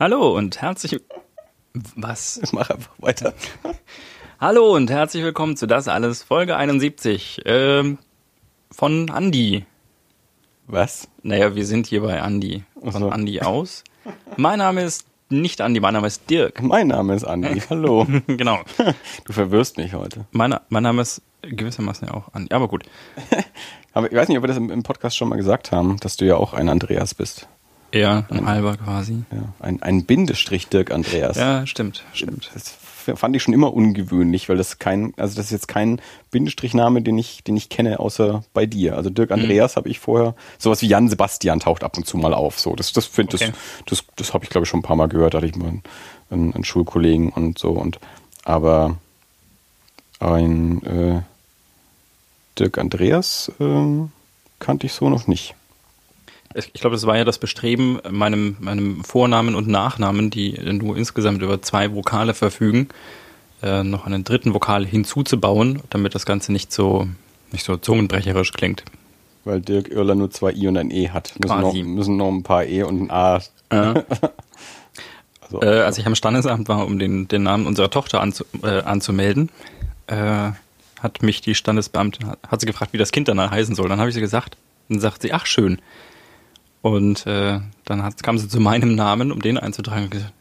Hallo und herzlich. Was? Mach einfach weiter. Hallo und herzlich willkommen zu Das Alles, Folge 71. Ähm, von Andi. Was? Naja, wir sind hier bei Andi. Von so. Andi aus. Mein Name ist nicht Andi, mein Name ist Dirk. Mein Name ist Andi. Hallo. genau. Du verwirrst mich heute. Mein, mein Name ist gewissermaßen ja auch Andi. Aber gut. Aber ich weiß nicht, ob wir das im, im Podcast schon mal gesagt haben, dass du ja auch ein Andreas bist. Ja, ein halber quasi. Ja, ein, ein Bindestrich Dirk Andreas. Ja, stimmt, stimmt. Das fand ich schon immer ungewöhnlich, weil das kein, also das ist jetzt kein Bindestrichname, den ich, den ich kenne, außer bei dir. Also Dirk Andreas habe ich vorher, sowas wie Jan Sebastian taucht ab und zu mal auf. So, das, das finde Okay. das, das, das habe ich glaube ich schon ein paar Mal gehört, da hatte ich mal einen, einen, einen Schulkollegen und so und aber ein äh, Dirk Andreas ähm, kannte ich so noch nicht. Ich glaube, das war ja das Bestreben, meinem, meinem Vornamen und Nachnamen, die nur insgesamt über zwei Vokale verfügen, äh, noch einen dritten Vokal hinzuzubauen, damit das Ganze nicht so, nicht so zungenbrecherisch klingt. Weil Dirk Irler nur zwei I und ein E hat. Müssen, noch, müssen noch ein paar E und ein A. Äh, Also, äh, als ich am Standesamt war, um den, den Namen unserer Tochter anzu, äh, anzumelden, äh, hat mich die Standesbeamtin, hat, hat sie gefragt, wie das Kind danach heißen soll. Dann habe ich sie gesagt. Dann sagt sie, ach schön. Und äh, dann hat, kam sie zu meinem Namen, um den einzutragen. und gesagt,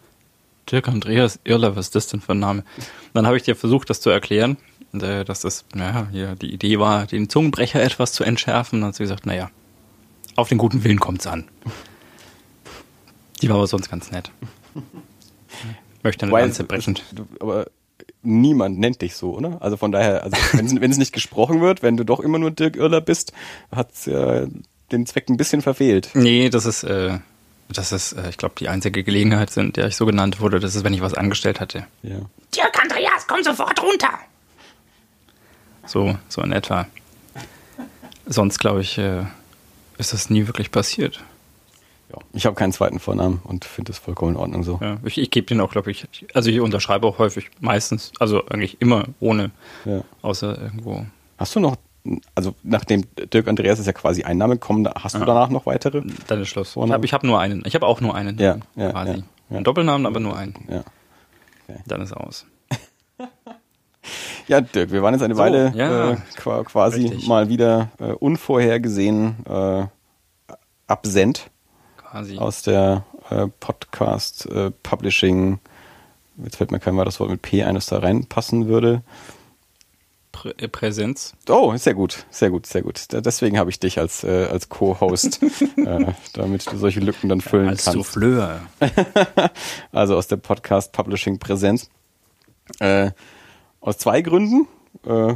Dirk Andreas Irler, was ist das denn für ein Name? Und dann habe ich dir versucht, das zu erklären, und, äh, dass das, naja, hier die Idee war, den Zungenbrecher etwas zu entschärfen. Dann hat sie gesagt, naja, auf den guten Willen kommt's an. Die war aber sonst ganz nett. Möchte eine Weil- Lanze brechen. Aber niemand nennt dich so, oder? Also von daher, also wenn, wenn es nicht gesprochen wird, wenn du doch immer nur Dirk Irler bist, hat's ja den Zweck ein bisschen verfehlt. Nee, das ist, äh, das ist, äh, ich glaube, die einzige Gelegenheit, in der ich so genannt wurde, das ist, wenn ich was angestellt hatte. Ja. Dirk Andreas, komm sofort runter! So, so in etwa. Sonst, glaube ich, äh, ist das nie wirklich passiert. ja. Ich habe keinen zweiten Vornamen und finde das vollkommen in Ordnung so. Ja, ich ich gebe den auch, glaube ich, also ich unterschreibe auch häufig, meistens, also eigentlich immer ohne, Ja. außer irgendwo. Hast du noch, also nachdem Dirk Andreas ist ja quasi ein Name gekommen, da- hast du Ja. danach noch weitere? Dann ist Schluss. Ich Vorname? habe ich hab nur einen. Ich habe auch nur einen. Ja, ja, quasi. ja, ja. Einen Doppelnamen, aber nur einen. Ja. Dann ist aus. Ja, Dirk, wir waren jetzt eine So, Weile ja. äh, qua- quasi Richtig. mal wieder äh, unvorhergesehen äh, absent Quasi. aus der äh, Podcast äh, Publishing. Jetzt fällt mir kein weiteres Wort mit P ein, das da reinpassen würde. Äh, Präsenz. Oh, sehr gut, sehr gut, sehr gut. Deswegen habe ich dich als, äh, als Co-Host, äh, damit du solche Lücken dann füllen Als kannst. Souffleur. Also aus der Podcast Publishing Präsenz. Äh, aus zwei Gründen. Äh,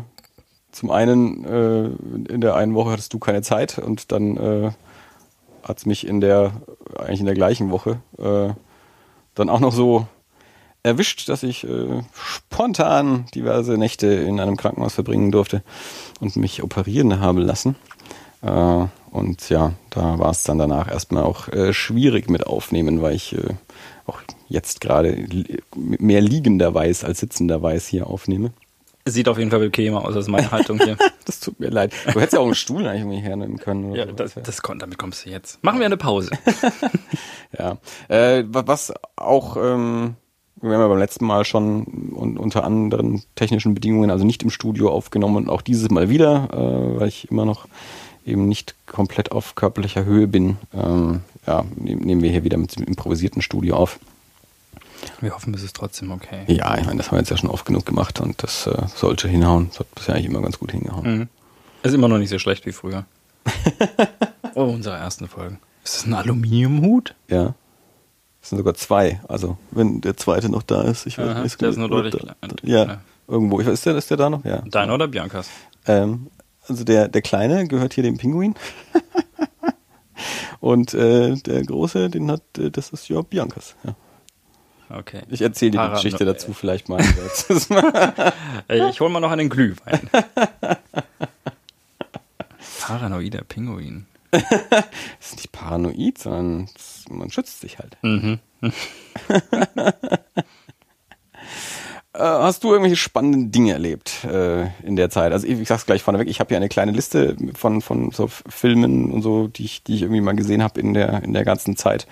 zum einen, äh, in der einen Woche hattest du keine Zeit und dann äh, hat es mich in der, eigentlich in der gleichen Woche, äh, dann auch noch so erwischt, dass ich äh, spontan diverse Nächte in einem Krankenhaus verbringen durfte und mich operieren habe lassen. Äh, und ja, da war es dann danach erstmal auch äh, schwierig mit aufnehmen, weil ich äh, auch jetzt gerade mehr liegenderweise als sitzenderweise hier aufnehme. Sieht auf jeden Fall bequemer aus als meine Haltung hier. Das tut mir leid. Du hättest ja auch einen Stuhl eigentlich irgendwie hernehmen können. Oder ja, so. das, das, kon- damit kommst du jetzt. Machen wir eine Pause. Ja. Äh, wa- was auch, ähm, wir haben ja beim letzten Mal schon un unter anderen technischen Bedingungen, also nicht im Studio aufgenommen und auch dieses Mal wieder, äh, weil ich immer noch eben nicht komplett auf körperlicher Höhe bin. Ähm, ja, nehm, nehmen wir hier wieder mit dem improvisierten Studio auf. Wir hoffen, es ist trotzdem okay. Ja, ich meine, das haben wir jetzt ja schon oft genug gemacht und das äh, sollte hinhauen. Das hat bisher eigentlich immer ganz gut hingehauen. Mhm. Ist immer noch nicht so schlecht wie früher. oh, unsere ersten Folgen. Ist das ein Aluminiumhut? Ja. Es sind sogar zwei. Also, wenn der zweite noch da ist. Ich Aha, weiß der ist nur oder deutlich da- kleiner. Ja, Ja. irgendwo. Ich weiß, Ist der, ist der da noch? Ja. Deiner oder Biancas? Ähm, also der, der Kleine gehört hier dem Pinguin. Und äh, der Große, den hat, äh, das ist ja Biancas. Ja. Okay. Ich erzähle dir die Geschichte dazu vielleicht mal. Äh, Ich hol mal noch einen Glühwein. Paranoider Pinguin. Das ist nicht paranoid, sondern man schützt sich halt. Mhm. Äh, hast du irgendwelche spannenden Dinge erlebt äh, in der Zeit? Also ich, ich sag's gleich vorneweg, ich habe hier eine kleine Liste von, von so Filmen und so, die ich, die ich irgendwie mal gesehen habe in der, in der ganzen Zeit.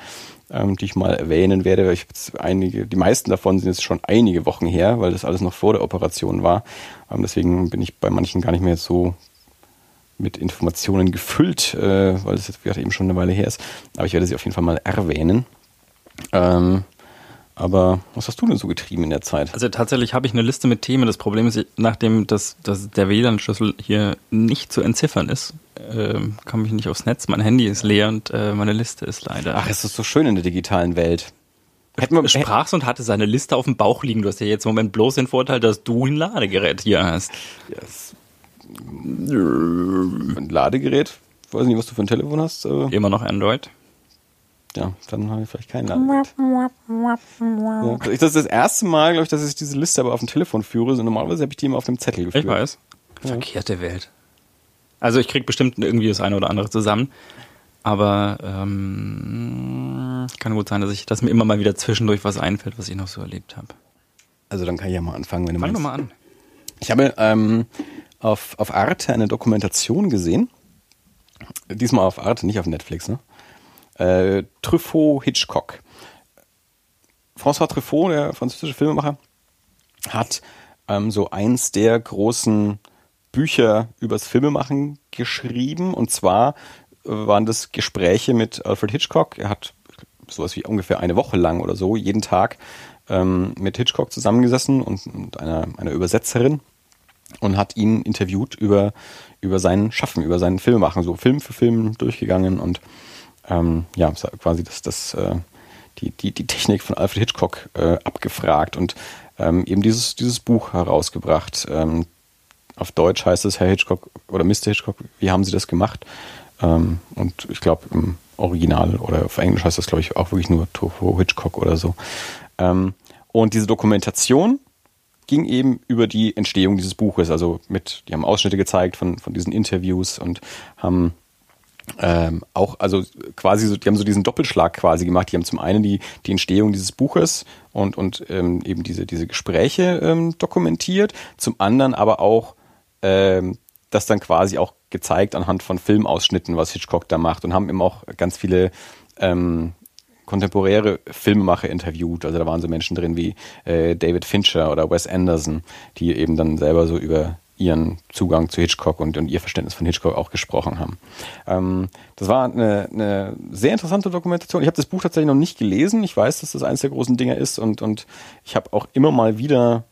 ähm, die ich mal erwähnen werde. Ich einige, die meisten davon sind jetzt schon einige Wochen her, weil das alles noch vor der Operation war. Ähm, deswegen bin ich bei manchen gar nicht mehr so mit Informationen gefüllt, äh, weil das jetzt gerade eben schon eine Weile her ist. Aber ich werde sie auf jeden Fall mal erwähnen. Ähm, aber was hast du denn so getrieben in der Zeit? Also tatsächlich habe ich eine Liste mit Themen. Das Problem ist, nachdem das, das der WLAN-Schlüssel hier nicht zu entziffern ist, äh, komme ich nicht aufs Netz. Mein Handy ist leer und äh, meine Liste ist leider. Ach, es ist so schön in der digitalen Welt. Hätten wir, sprach's und hatte seine Liste auf dem Bauch liegen. Du hast ja jetzt im Moment bloß den Vorteil, dass du ein Ladegerät hier hast. Yes. Ein Ladegerät? Ich weiß nicht, was du für ein Telefon hast. Immer noch Android. Ja, dann habe ich vielleicht keinen Ladegerät. ja. Das ist das erste Mal, glaube ich, dass ich diese Liste aber auf dem Telefon führe. So, normalerweise habe ich die immer auf dem Zettel geführt. Ich weiß. Verkehrte Welt. Also ich krieg bestimmt irgendwie das eine oder andere zusammen. Aber ähm, kann gut sein, dass ich, dass mir immer mal wieder zwischendurch was einfällt, was ich noch so erlebt habe. Also dann kann ich ja mal anfangen, wenn du Fang meinst. doch mal an. Ich habe ähm, auf, auf Arte eine Dokumentation gesehen. Diesmal auf Arte, nicht auf Netflix, ne? Äh, Truffaut Hitchcock. François Truffaut, der französische Filmemacher, hat ähm, so eins der großen Bücher übers Filmemachen geschrieben. Und zwar waren das Gespräche mit Alfred Hitchcock. Er hat sowas wie ungefähr eine Woche lang oder so jeden Tag ähm, mit Hitchcock zusammengesessen und, und einer, einer Übersetzerin und hat ihn interviewt über, über sein Schaffen, über seinen Filmemachen, so Film für Film durchgegangen und ähm, ja, quasi das, das, äh, die, die, die Technik von Alfred Hitchcock äh, abgefragt und ähm, eben dieses, dieses Buch herausgebracht. Ähm, auf Deutsch heißt es Herr Hitchcock oder Mr. Hitchcock, wie haben Sie das gemacht? Ähm, und ich glaube im Original oder auf Englisch heißt das, glaube ich, auch wirklich nur Toho Hitchcock oder so. Ähm, und diese Dokumentation ging eben über die Entstehung dieses Buches. Also mit, die haben Ausschnitte gezeigt von, von diesen Interviews und haben ähm, auch, also quasi so, die haben so diesen Doppelschlag quasi gemacht. Die haben zum einen die, die Entstehung dieses Buches und, und ähm, eben diese, diese Gespräche ähm, dokumentiert, zum anderen aber auch ähm, das dann quasi auch gezeigt anhand von Filmausschnitten, was Hitchcock da macht und haben eben auch ganz viele ähm, kontemporäre Filmemacher interviewt. Also da waren so Menschen drin wie äh, David Fincher oder Wes Anderson, die eben dann selber so über ihren Zugang zu Hitchcock und, und ihr Verständnis von Hitchcock auch gesprochen haben. Ähm, das war eine, eine sehr interessante Dokumentation. Ich habe das Buch tatsächlich noch nicht gelesen. Ich weiß, dass das eines der großen Dinge ist und, und ich habe auch immer mal wieder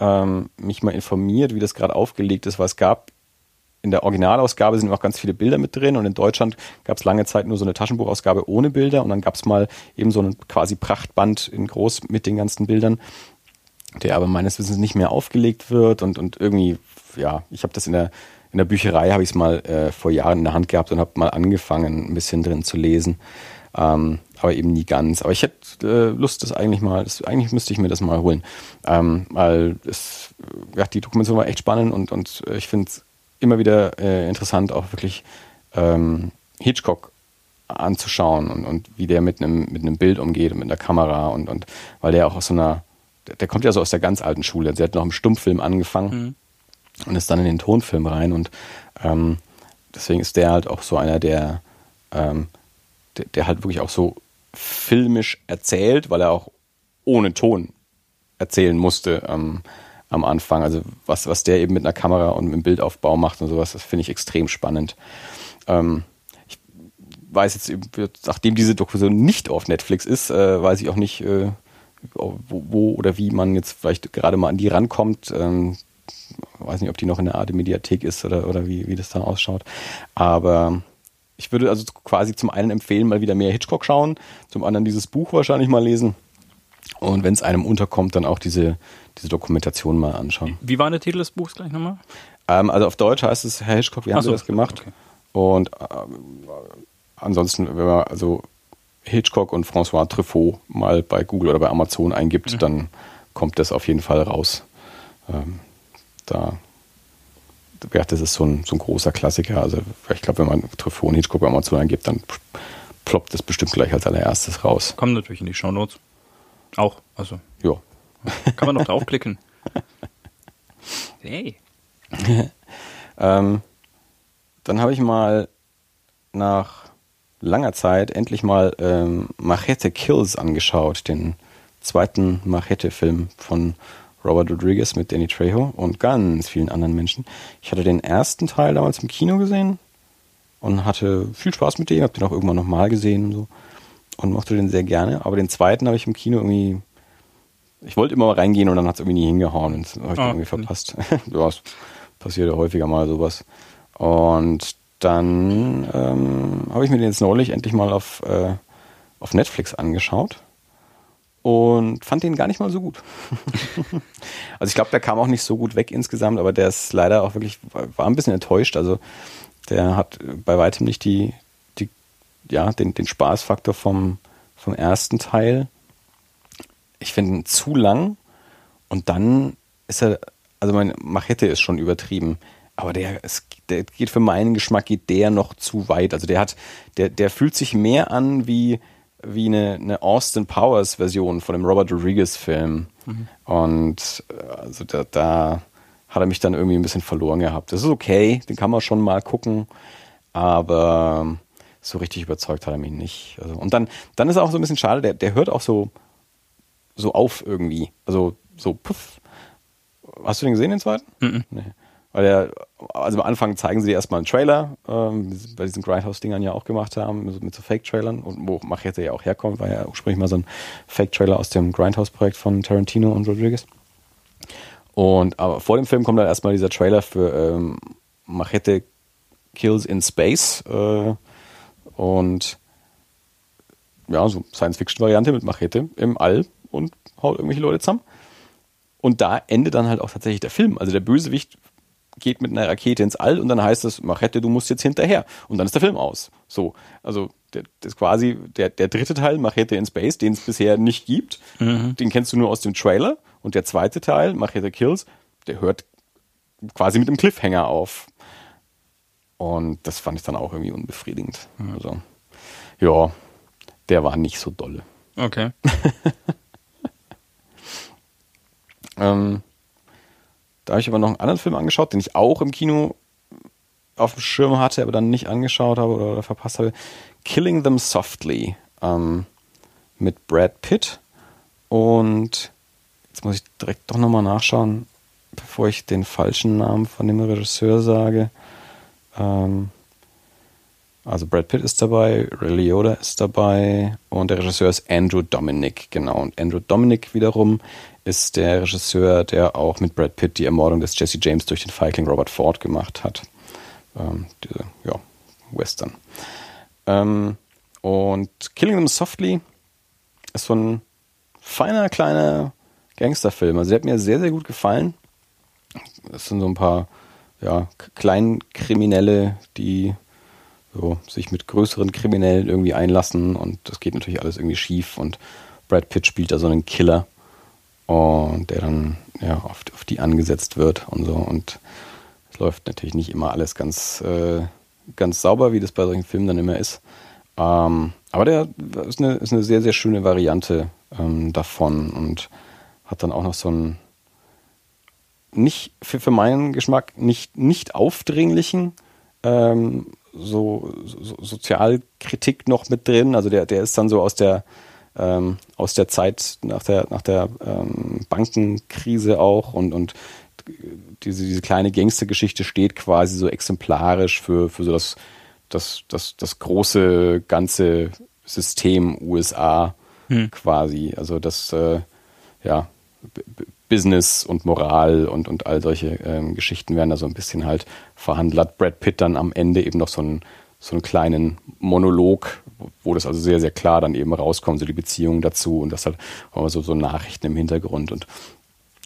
ähm, mich mal informiert, wie das gerade aufgelegt ist, weil es gab in der Originalausgabe sind auch ganz viele Bilder mit drin und in Deutschland gab es lange Zeit nur so eine Taschenbuchausgabe ohne Bilder und dann gab es mal eben so ein quasi Prachtband in groß mit den ganzen Bildern, der aber meines Wissens nicht mehr aufgelegt wird und, und irgendwie, ja, ich habe das in der, in der Bücherei, habe ich es mal äh, vor Jahren in der Hand gehabt und habe mal angefangen, ein bisschen drin zu lesen. Ähm, aber eben nie ganz. Aber ich hätte äh, Lust, das eigentlich mal, das, eigentlich müsste ich mir das mal holen. Ähm, weil es, ja, die Dokumentation war echt spannend und, und ich finde es immer wieder äh, interessant, auch wirklich ähm, Hitchcock anzuschauen und, und wie der mit einem mit einem Bild umgeht und mit einer Kamera und, und weil der auch aus so einer, der, der kommt ja so aus der ganz alten Schule. Der hat noch im Stummfilm angefangen mhm. und ist dann in den Tonfilm rein und ähm, deswegen ist der halt auch so einer, der, ähm, der, der halt wirklich auch so filmisch erzählt, weil er auch ohne Ton erzählen musste. Ähm, am Anfang. Also was, was der eben mit einer Kamera und mit dem Bildaufbau macht und sowas, das finde ich extrem spannend. Ähm, ich weiß jetzt, nachdem diese Dokumentation nicht auf Netflix ist, äh, weiß ich auch nicht, äh, wo, wo, oder wie man jetzt vielleicht gerade mal an die rankommt. Ähm, weiß nicht, ob die noch in der Art Mediathek ist oder, oder wie, wie das da ausschaut. Aber ich würde also quasi zum einen empfehlen, mal wieder mehr Hitchcock schauen, zum anderen dieses Buch wahrscheinlich mal lesen. Und wenn es einem unterkommt, dann auch diese, diese Dokumentation mal anschauen. Wie war der Titel des Buchs gleich nochmal? Ähm, also auf Deutsch heißt es Herr Hitchcock, wie haben so, Sie das gemacht? okay. Und ähm, ansonsten, wenn man also Hitchcock und François Truffaut mal bei Google oder bei Amazon eingibt, Mhm. dann kommt das auf jeden Fall raus. Ähm, da ja, das ist so ein, so ein großer Klassiker. Also ich glaube, wenn man Truffaut und Hitchcock bei Amazon eingibt, dann ploppt das bestimmt gleich als allererstes raus. Kommen natürlich in die Shownotes. Auch, also Ja. kann man noch draufklicken. Hey. Ähm, dann habe ich mal nach langer Zeit endlich mal ähm, Machete Kills angeschaut, den zweiten Machete-Film von Robert Rodriguez mit Danny Trejo und ganz vielen anderen Menschen. Ich hatte den ersten Teil damals im Kino gesehen und hatte viel Spaß mit dem, hab den auch irgendwann nochmal gesehen und so und mochte den sehr gerne. Aber den zweiten habe ich im Kino irgendwie, ich wollte immer mal reingehen und dann hat es irgendwie nie hingehauen und habe ich oh, irgendwie verpasst. ja, es passiert ja häufiger mal sowas. Und dann ähm, habe ich mir den jetzt neulich endlich mal auf, äh, auf Netflix angeschaut und fand den gar nicht mal so gut. also ich glaube, der kam auch nicht so gut weg insgesamt, aber der ist leider auch wirklich, war ein bisschen enttäuscht. Also der hat bei weitem nicht die, die ja, den, den Spaßfaktor vom, vom ersten Teil. Ich finde ihn zu lang und dann ist er, also mein Machete ist schon übertrieben. Aber der, es, der geht für meinen Geschmack geht der noch zu weit. Also der hat, der, der fühlt sich mehr an wie, wie eine, eine Austin Powers Version von dem Robert Rodriguez Film. Mhm. Und also da, da hat er mich dann irgendwie ein bisschen verloren gehabt. Das ist okay, den kann man schon mal gucken, aber so richtig überzeugt hat er mich nicht. Also, und dann, dann ist er auch so ein bisschen schade, der, der hört auch so, so auf irgendwie. Also so puff. Hast du den gesehen, den zweiten? Mhm. Nee. Weil er, also am Anfang zeigen sie dir erstmal einen Trailer, ähm, bei diesen Grindhouse-Dingern ja auch gemacht haben, mit so Fake-Trailern, und wo Machete ja auch herkommt, war ja ursprünglich mal so ein Fake-Trailer aus dem Grindhouse-Projekt von Tarantino und Rodriguez. Und aber vor dem Film kommt dann erstmal dieser Trailer für ähm, Machete Kills in Space äh, und ja, so Science-Fiction-Variante mit Machete im All und haut irgendwelche Leute zusammen. Und da endet dann halt auch tatsächlich der Film. Also der Bösewicht geht mit einer Rakete ins All und dann heißt es, Machete, du musst jetzt hinterher. Und dann ist der Film aus. So, also der, das ist quasi der, der dritte Teil, Machete in Space, den es bisher nicht gibt. Mhm. Den kennst du nur aus dem Trailer. Und der zweite Teil, Machete Kills, der hört quasi mit dem Cliffhanger auf. Und das fand ich dann auch irgendwie unbefriedigend. Also, ja, der war nicht so dolle. Okay. ähm, da habe ich aber noch einen anderen Film angeschaut, den ich auch im Kino auf dem Schirm hatte, aber dann nicht angeschaut habe oder, oder verpasst habe. Killing Them Softly ähm, mit Brad Pitt. Und jetzt muss ich direkt doch nochmal nachschauen, bevor ich den falschen Namen von dem Regisseur sage. Ähm, also Brad Pitt ist dabei, Ray Liotta ist dabei und der Regisseur ist Andrew Dominic, genau. Und Andrew Dominic wiederum ist der Regisseur, der auch mit Brad Pitt die Ermordung des Jesse James durch den Feigling Robert Ford gemacht hat. Ähm, diese, ja, Western. Ähm, und Killing Them Softly ist so ein feiner, kleiner Gangsterfilm. Also der hat mir sehr, sehr gut gefallen. Es sind so ein paar ja, Kleinkriminelle, die so, sich mit größeren Kriminellen irgendwie einlassen und das geht natürlich alles irgendwie schief und Brad Pitt spielt da so einen Killer und der dann ja auf, auf die angesetzt wird und so und es läuft natürlich nicht immer alles ganz äh, ganz sauber, wie das bei solchen Filmen dann immer ist. Ähm, aber der ist eine, ist eine sehr, sehr schöne Variante ähm, davon und hat dann auch noch so einen nicht für, für meinen Geschmack nicht, nicht aufdringlichen ähm, so, so Sozialkritik noch mit drin. Also der, der ist dann so aus der ähm, aus der Zeit nach der nach der ähm, Bankenkrise auch und und diese, diese kleine Gangstergeschichte steht quasi so exemplarisch für, für so das, das, das, das große ganze System USA hm. quasi. Also das, äh, ja, Business und Moral und, und all solche ähm, Geschichten werden da so ein bisschen halt verhandelt. Brad Pitt dann am Ende eben noch so einen, so einen kleinen Monolog, wo das also sehr, sehr klar dann eben rauskommt, so die Beziehung dazu und das halt so, so Nachrichten im Hintergrund und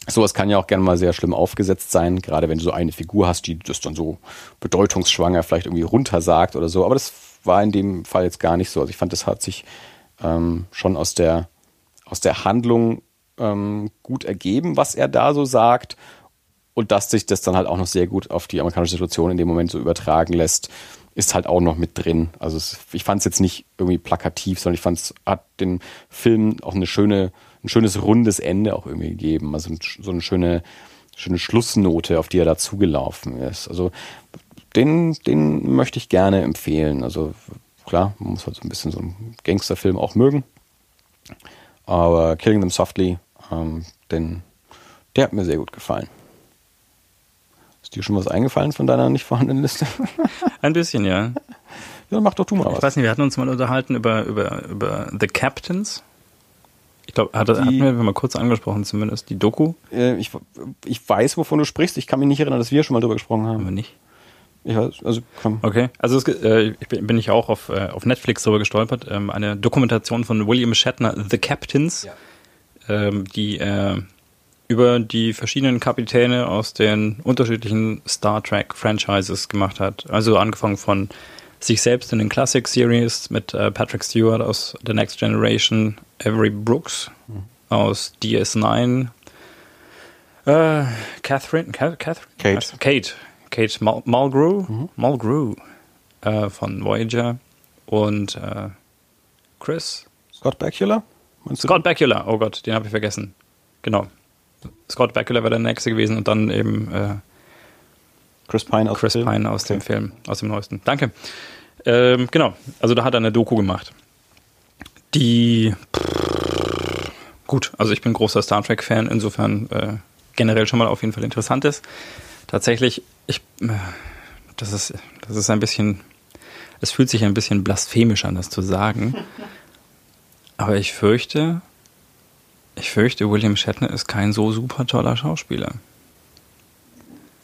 Sowas kann ja auch gerne mal sehr schlimm aufgesetzt sein, gerade wenn du so eine Figur hast, die das dann so bedeutungsschwanger vielleicht irgendwie runtersagt oder so. Aber das war in dem Fall jetzt gar nicht so. Also ich fand, das hat sich ähm, schon aus der, aus der Handlung ähm, gut ergeben, was er da so sagt. Und dass sich das dann halt auch noch sehr gut auf die amerikanische Situation in dem Moment so übertragen lässt, ist halt auch noch mit drin. Also es, ich fand es jetzt nicht irgendwie plakativ, sondern ich fand es hat den Film auch eine schöne ein schönes rundes Ende auch irgendwie gegeben. Also so eine schöne, schöne Schlussnote, auf die er da zugelaufen ist. Also den, den möchte ich gerne empfehlen. Also klar, man muss halt so ein bisschen so einen Gangsterfilm auch mögen. Aber Killing Them Softly, ähm, den, der hat mir sehr gut gefallen. Ist dir schon was eingefallen von deiner nicht vorhandenen Liste? Ein bisschen, ja. Ja, mach doch du mal Ich was. weiß nicht, wir hatten uns mal unterhalten über, über, über The Captains. Ich glaube, Die- hatten wir mal kurz angesprochen, zumindest die Doku. Äh, ich, ich weiß, wovon du sprichst. Ich kann mich nicht erinnern, dass wir schon mal drüber gesprochen Aber haben. nicht. Ich weiß, also komm. Okay, also es, äh, ich bin, bin ich auch auf, äh, auf Netflix drüber gestolpert. Ähm, eine Dokumentation von William Shatner, The Captains, ähm, die äh, über die verschiedenen Kapitäne aus den unterschiedlichen Star Trek Franchises gemacht hat. Also angefangen von sich selbst in den Classic Series mit äh, Patrick Stewart aus The Next Generation, Avery Brooks aus DS9, äh, Catherine, Ca- Catherine? Kate. Kate. Kate Mul Mulgrew, Mulgrew äh, von Voyager und äh, Chris. Scott Bakula? Scott Bakula, oh Gott, den habe ich vergessen. Genau. Scott Bakula wäre der nächste gewesen und dann eben äh, Chris Pine aus Chris dem Film? Pine aus dem Okay. Film, aus dem neuesten. Danke. Ähm, genau, also da hat er eine Doku gemacht. Die gut, also ich bin großer Star Trek-Fan, insofern äh, generell schon mal auf jeden Fall interessant ist. Tatsächlich, ich, äh, das ist, das ist ein bisschen, es fühlt sich ein bisschen blasphemisch an, das zu sagen. Aber ich fürchte, ich fürchte, William Shatner ist kein so super toller Schauspieler.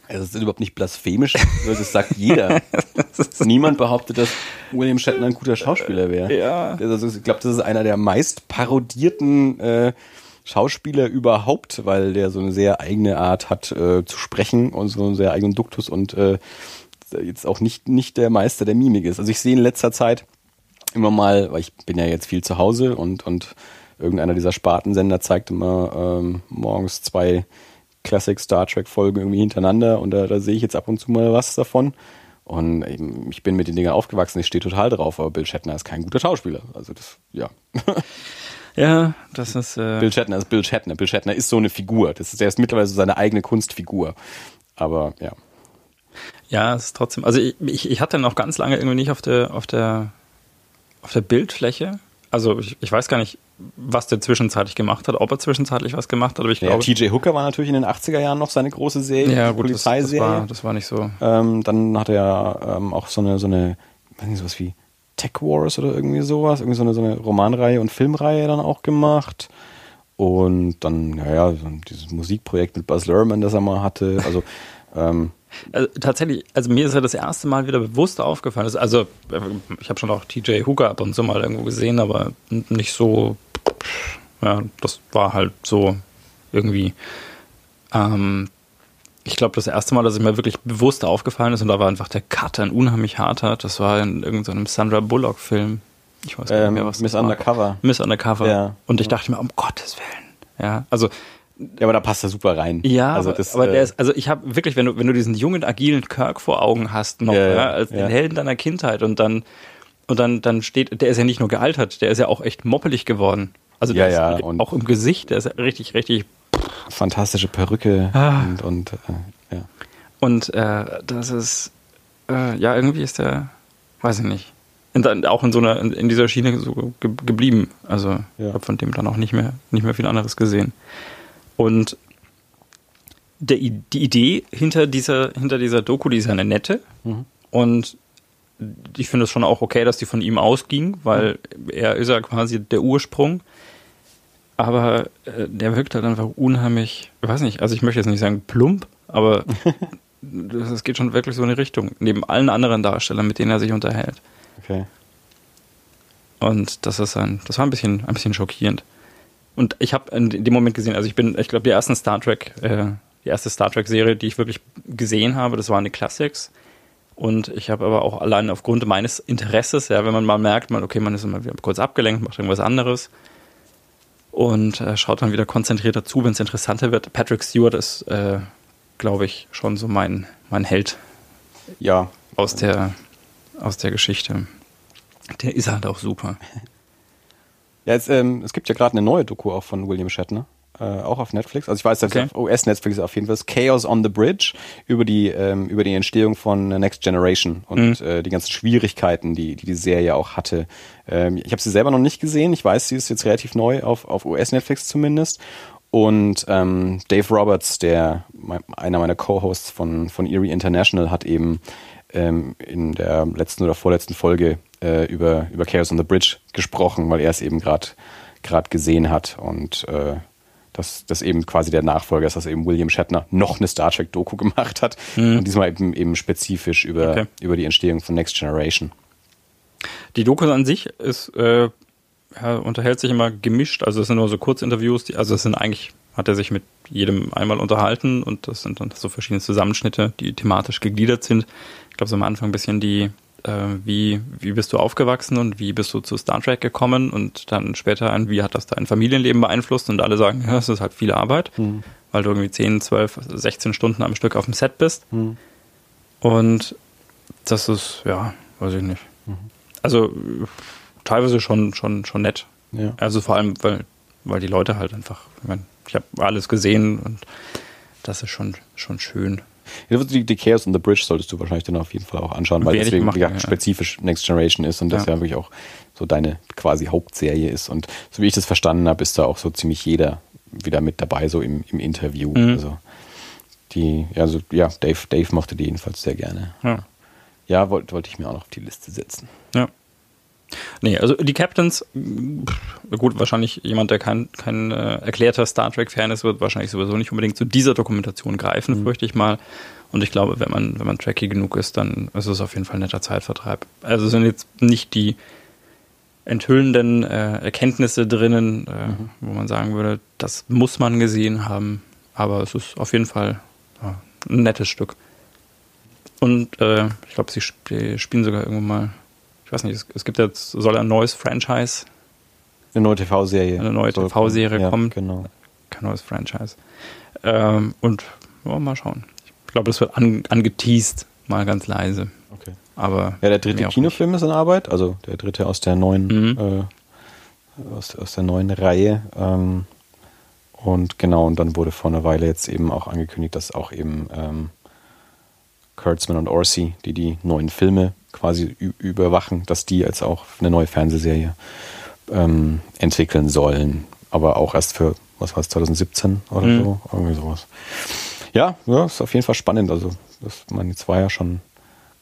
Also das ist überhaupt nicht blasphemisch, das sagt jeder. Niemand behauptet, dass William Shatner ein guter Schauspieler wäre. Ja. Also ich glaube, das ist einer der meist parodierten äh, Schauspieler überhaupt, weil der so eine sehr eigene Art hat äh, zu sprechen und so einen sehr eigenen Duktus und äh, jetzt auch nicht, nicht der Meister der Mimik ist. Also ich sehe in letzter Zeit immer mal, weil ich bin ja jetzt viel zu Hause und, und irgendeiner dieser Spartensender zeigt immer ähm, morgens zwei Classic Star Trek Folgen irgendwie hintereinander und da, da sehe ich jetzt ab und zu mal was davon. Und eben, ich bin mit den Dingen aufgewachsen, ich stehe total drauf, aber Bill Shatner ist kein guter Schauspieler. Also das, ja. Ja, das ist. Äh, Bill Shatner ist Bill Shatner. Bill Shatner ist so eine Figur. Das ist, er ist mittlerweile so seine eigene Kunstfigur. Aber ja. Ja, es ist trotzdem. Also ich, ich, ich hatte noch ganz lange irgendwie nicht auf der auf der auf der Bildfläche. Also ich, ich weiß gar nicht, was der zwischenzeitlich gemacht hat, ob er zwischenzeitlich was gemacht hat, aber ich ja glaube. TJ Hooker war natürlich in den 80er Jahren noch seine große Serie, ja, gut, das, das, Polizeiserie. war, das war nicht so. Ähm, dann hat er ähm, auch so eine, so eine, weiß nicht, sowas wie Tech Wars oder irgendwie sowas, irgendwie so eine, so eine Romanreihe und Filmreihe dann auch gemacht. Und dann, naja, dieses Musikprojekt mit Buzz Lerman, das er mal hatte. Also, ähm, Also, tatsächlich, also mir ist ja das erste Mal wieder bewusst aufgefallen. Also, also ich habe schon auch TJ Hooker ab und zu mal irgendwo gesehen, aber nicht so. Ja, das war halt so irgendwie. Ähm, ich glaube, das erste Mal, dass es mir wirklich bewusst aufgefallen ist, und da war einfach der Cut ein unheimlich harter. Das war in irgendeinem Sandra Bullock-Film. Ich weiß gar nicht ähm, mehr, was das Miss. Undercover. Miss Undercover. Ja. Und ich dachte mir, um Gottes Willen. Ja, also Ja, aber da passt er super rein. ja, also aber, das, aber äh, der ist, also ich habe wirklich, wenn du, wenn du diesen jungen, agilen Kirk vor Augen hast, noch, Ja, ja, als ja. den Helden deiner Kindheit und dann, und dann, dann steht, der ist ja nicht nur gealtert, der ist ja auch echt moppelig geworden. Also der Ja, ist auch im Gesicht, der ist richtig, richtig, fantastische Perücke Ah. und, und äh, ja. und äh, das ist, äh, ja, irgendwie ist der, weiß ich nicht, in, auch in so einer, in, dieser Schiene so ge geblieben. Also Ja. ich habe von dem dann auch nicht mehr, nicht mehr viel anderes gesehen. Und der, die Idee hinter dieser, hinter dieser Doku, die ist ja eine nette. Und ich finde es schon auch okay, dass die von ihm ausging, weil er ist ja quasi der Ursprung. Aber äh, der wirkt halt einfach unheimlich, ich weiß nicht, also ich möchte jetzt nicht sagen plump, aber es geht schon wirklich so in die Richtung. Neben allen anderen Darstellern, mit denen er sich unterhält. Okay. Und das ist ein, das war ein bisschen, ein bisschen schockierend. Und ich habe in dem Moment gesehen, also ich bin, ich glaube, die ersten Star Trek, äh, die erste Star Trek-Serie, die ich wirklich gesehen habe, das waren die Classics. Und ich habe aber auch allein aufgrund meines Interesses, ja, wenn man mal merkt, man, okay, man ist immer wieder kurz abgelenkt, macht irgendwas anderes und äh, schaut dann wieder konzentrierter zu, wenn es interessanter wird. Patrick Stewart ist, äh, glaube ich, schon so mein, mein Held Ja, aus der, aus der Geschichte. Der ist halt auch super. Ja, es, ähm, es gibt ja gerade eine neue Doku auch von William Shatner. äh, auch auf Netflix. Also ich weiß, dass Okay. auf US-Netflix auf jeden Fall ist Chaos on the Bridge über die ähm, über die Entstehung von Next Generation und äh, die ganzen Schwierigkeiten, die die, die Serie auch hatte. Ähm, ich habe sie selber noch nicht gesehen. Ich weiß, sie ist jetzt relativ neu auf auf US-Netflix zumindest. Und ähm, Dave Roberts, der einer meiner Co-Hosts von von Erie International, hat eben ähm, in der letzten oder vorletzten Folge äh, über über Chaos on the Bridge gesprochen, weil er es eben gerade gerade gesehen hat und äh, dass das eben quasi der Nachfolger ist, dass eben William Shatner noch eine Star Trek Doku gemacht hat und diesmal eben eben spezifisch über Okay. über die Entstehung von Next Generation. Die Doku an sich ist, äh, ja, unterhält sich immer gemischt, also es sind nur so Kurzinterviews, die, also es sind eigentlich, hat er sich mit jedem einmal unterhalten und das sind dann so verschiedene Zusammenschnitte, die thematisch gegliedert sind. Ich glaube, so am Anfang ein bisschen die, wie, wie bist du aufgewachsen und wie bist du zu Star Trek gekommen und dann später ein, wie hat das dein Familienleben beeinflusst und alle sagen, ja, es ist halt viel Arbeit, weil du irgendwie 10, 12, 16 Stunden am Stück auf dem Set bist. Und das ist, ja, weiß ich nicht. Also äh, teilweise schon, schon, schon nett. Ja. Also vor allem, weil, weil die Leute halt einfach, ich, mein, ich habe alles gesehen und das ist schon, schon schön. Die, die Chaos on the Bridge solltest du wahrscheinlich dann auf jeden Fall auch anschauen, weil Werde deswegen machen, ja. spezifisch Next Generation ist und das Ja. ja wirklich auch so deine quasi Hauptserie ist. Und so wie ich das verstanden habe, ist da auch so ziemlich jeder wieder mit dabei, so im, im Interview. Mhm. Also die, also ja, Dave, Dave mochte die jedenfalls sehr gerne. Ja. Ja, wollte wollte ich mir auch noch auf die Liste setzen. Ja. Nee, also die Captains, pff, gut, wahrscheinlich jemand, der kein, kein äh, erklärter Star Trek-Fan ist, wird wahrscheinlich sowieso nicht unbedingt zu dieser Dokumentation greifen, fürchte ich mal. Und ich glaube, wenn man, wenn man tracky genug ist, dann ist es auf jeden Fall ein netter Zeitvertreib. Also es sind jetzt nicht die enthüllenden äh, Erkenntnisse drinnen, äh, wo man sagen würde, das muss man gesehen haben. Aber es ist auf jeden Fall ja, ein nettes Stück. Und äh, ich glaube, sie sp spielen sogar irgendwann mal, ich weiß nicht, es, es gibt jetzt, soll ein neues Franchise, Eine neue TV-Serie. Eine neue TV-Serie kommen. Ja, genau. kein neues Franchise. Ähm, und ja, mal schauen. Ich glaube, das wird an, angeteased, mal ganz leise. Okay. Aber Ja, der dritte Kinofilm ist in Arbeit, also der dritte aus der neuen, Mhm. äh, aus, aus der neuen Reihe. Ähm, und genau, und dann wurde vor einer Weile jetzt eben auch angekündigt, dass auch eben ähm, Kurtzman und Orsi, die die neuen Filme quasi überwachen, dass die jetzt auch eine neue Fernsehserie ähm, entwickeln sollen. Aber auch erst für, was war es, 2017 oder Mhm. so, irgendwie sowas. Ja, ja, ist auf jeden Fall spannend. Also, das, man, jetzt war ja schon,